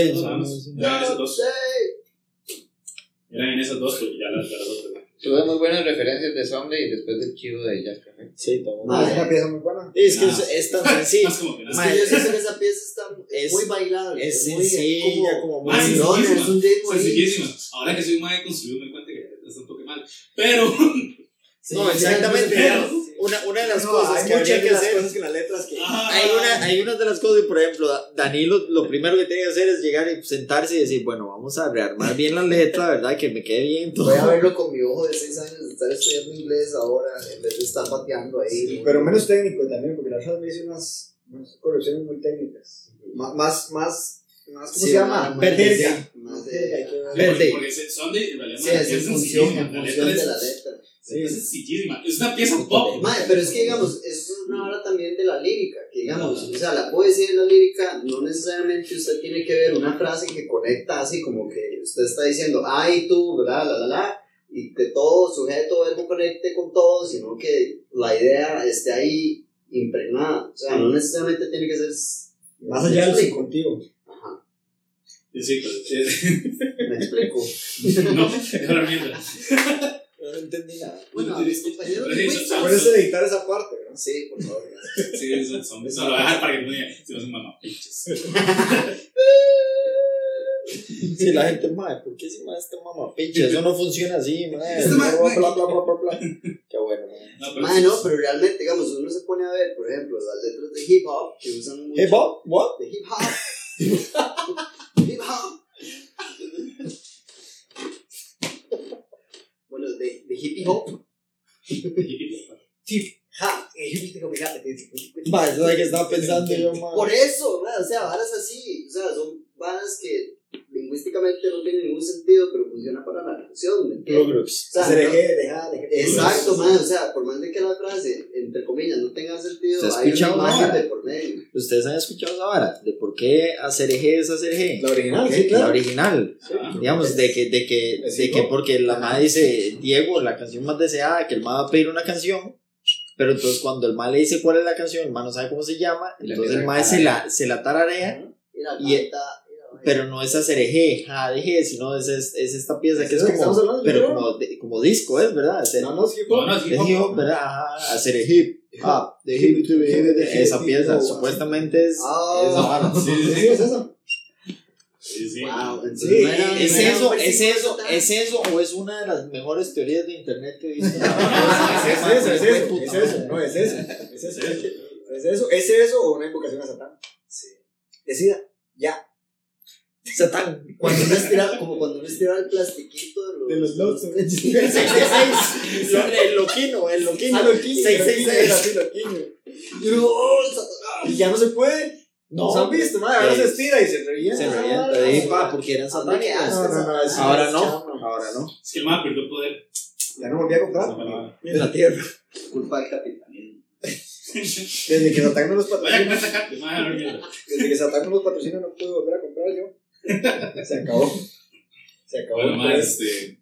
Eran en esas dos, porque ya las, ya las otras. ¿No? Tuve muy buenas referencias de Someday y después del chivo de Jazz Café. Sí, todo. Ah, es una pieza muy buena. Es que Ah. es, es tan sencillo. Más como que Es nada. que yo siento que esa pieza está Es- muy bailable. es muy sencilla, como muy Ah, sencillísima. es un ritmo. Sencillísima. Ahora que soy un más construido, me doy cuenta que está un toque mal. Pero. Sí, No, sí, exactamente. Pero- Una, una de las No, cosas hay que muchas que de hacer. cosas que las letras que. Hay, una, hay unas de las cosas, por ejemplo, Da- Danilo lo primero que tiene que hacer es llegar y sentarse y decir, bueno, vamos a rearmar bien la letra, ¿verdad? Que me quede bien todo. Voy a verlo con mi ojo de 6 años, de estar estudiando inglés ahora, en vez de estar pateando ahí. Pero menos técnico también, porque la verdad me hice unas, unas correcciones muy técnicas. Má- Más, más, más, ¿cómo Sí, se llama? Verde. De-. Verde. Porque en realidad Sí, es en función, en función letra de la es- letra. Es sencillísima. Es una pieza pop. Mae, pero es que digamos, eso es una hora también de la lírica, que digamos, o sea, la poesía y la lírica no necesariamente usted tiene que ver una frase que conecta así como que usted está diciendo, ay tú, ¿verdad? La, la, la, y que todo sujeto, verbo conecte con todo, sino que la idea esté ahí impregnada, o sea, no necesariamente tiene que ser... Más allá del subjuntivo. Ajá, Sí, pero. es- me explico. No, es una mierda. No entendí nada. Bueno, mis compañeros de quiz, son- Puedes editar esa parte, ¿no? Sí, por favor. Sí, son zombies. No, lo voy a dejar para que no diga si no son mamapiches. Sí, la gente, madre, ¿por qué si más este mamapiche? Eso no funciona así, madre. Este ma- Bla, bla, bla, bla, bla, bla. Qué bueno, madre. No, Mae, no, pero realmente, digamos, uno se pone a ver, por ejemplo, las letras de hip hop que usan mucho. Hey, Bob, what? De hip hop. hip hop. Bueno, de, de hip hop. Ja, eh, yo viste como fíjate, Madre, eso es lo que estaba pensando yo, madre. Por eso, mae, o sea, varas así. O sea, son varas que lingüísticamente no tiene ningún sentido, pero funciona para la canción. ¿me entiendes? O sea, Hacer no- eje, deja, deja. Exacto, man, o sea, por más de que la frase, entre comillas, no tenga sentido, ¿Se ha hay una escuchado imagen ahora? de por medio. ¿Ustedes han escuchado esa vara? ¿De por qué hacer eje es hacer eje? La original, sí, claro. La original. Ah, Digamos, de que, de que, de que porque la madre dice, Diego, la canción más deseada, que el ma va a pedir una canción, pero entonces cuando el ma le dice cuál es la canción, el ma no sabe cómo se llama, entonces el empieza a ma se la, se la tararea, Y- canta, mira, pero no es hacer eje, ja, deje, sino es, es, es esta pieza que es ¿Es que como, pero como, de- como disco, ¿es verdad? Hacer, No, no, sí, No, no, sí, es hip hop, ¿verdad? Ajá, hacer hip, ah, de hip, to the hip, de- esa pieza, supuestamente es Ah. Sí, sí, Sí, sí. es eso. Sí, sí. Wow, Sí, no era- ¿Es no eso, es eso, es eso o es una de las mejores teorías de internet que he visto? Es eso, es eso, es eso, no, es eso, es eso, es eso, es eso o una invocación a Satán. Sí. Decida, ya. Satán. Cuando uno estira, como cuando uno estira el plastiquito de los, De los lotos. Sí. 666. Lo- El loquino, el loquino. Ah, loquillo, 666. loquillo, así, loquillo. Y uno, oh, ya no se puede. No. ¿Nos han visto? madre? Ahora se estira y se revienta. Se revienta. Ah, eh, pa, porque eran ¿a dónde satánicos. quedaste, No, no, no, es- Ahora no. Ahora no. Es que el man perdió poder. Ya no volví a comprar. En la tierra. Culpa del capitalismo. Desde que Satán no los patrocina, no desde que Satán no los patrocina, no pude volver a comprar yo. Se acabó. Se acabó. Bueno, más, este.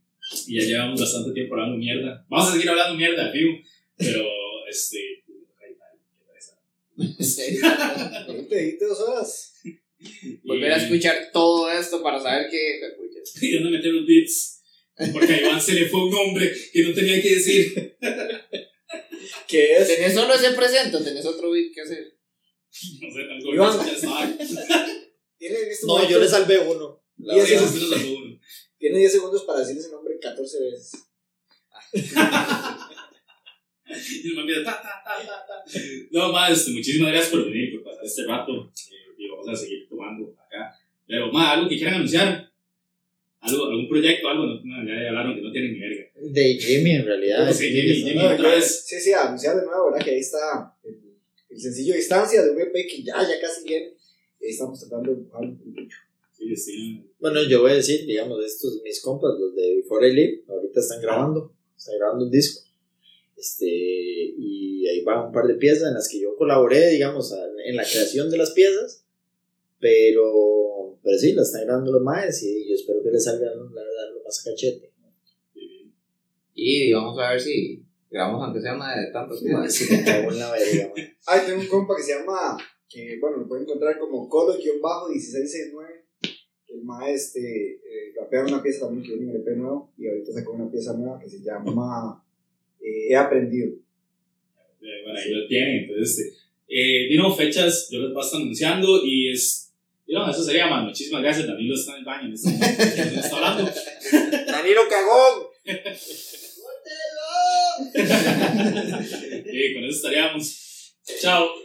Y ya llevamos bastante tiempo hablando mierda. Vamos a seguir hablando mierda, fijo. Pero, este. Te dijiste dos horas. Volver a escuchar todo esto para saber que. Puchas. Y dónde meter los beats. Porque a Iván se le fue un nombre que no tenía que decir. ¿Qué es? ¿Tenés solo ese presente o tenés otro beat que hacer? No sé, tan Iván. Tiene en este No, momento- yo le salvé uno. La Y Sí, verdad. eso sí lo sacó uno. Tiene 10 segundos para decir ese nombre 14 veces. Y el man empieza, ta, ta, ta, ta, ta. No, más, este, muchísimas gracias por venir, por pasar este rato. eh, y vamos a seguir tomando acá. Pero, más, algo que quieran anunciar. Algo, algún proyecto, algo, no, no, ya hablaron que no tienen ni verga. De Jimmy, en realidad. Sí, Jimmy, Jimmy. No, otra yo- vez. Sí, sí, anunciar de nuevo, ¿verdad? Que ahí está el, el sencillo Distancia de un EP que ya, ya casi viene. Estamos tratando de empujar un poquito. Sí, sí. Bueno, yo voy a decir, digamos, estos mis compas, los de Before I Live, ahorita están grabando, están grabando un disco. Este, y ahí van un par de piezas en las que yo colaboré, digamos, en la creación de las piezas, pero, pero sí, las están grabando los maes y yo espero que les salga, la verdad, lo más cachete. Y vamos a ver si grabamos aunque sea una de tantos temas. Así que cago en la verga, man. Ah, y tengo un compa que se llama, que bueno, lo pueden encontrar como Colo-1669. El maestro este, eh, rapea una pieza también que viene en el EP nuevo y ahorita sacó una pieza nueva que se llama eh, He Aprendido. Bueno, ahí lo tienen. Entonces, este, eh, fechas, yo los voy a estar anunciando y es. y no, eso sería más. Muchísimas gracias. Danilo está en el baño en este momento. está hablando. Danilo Cagón. Y con eso estaríamos. Chao.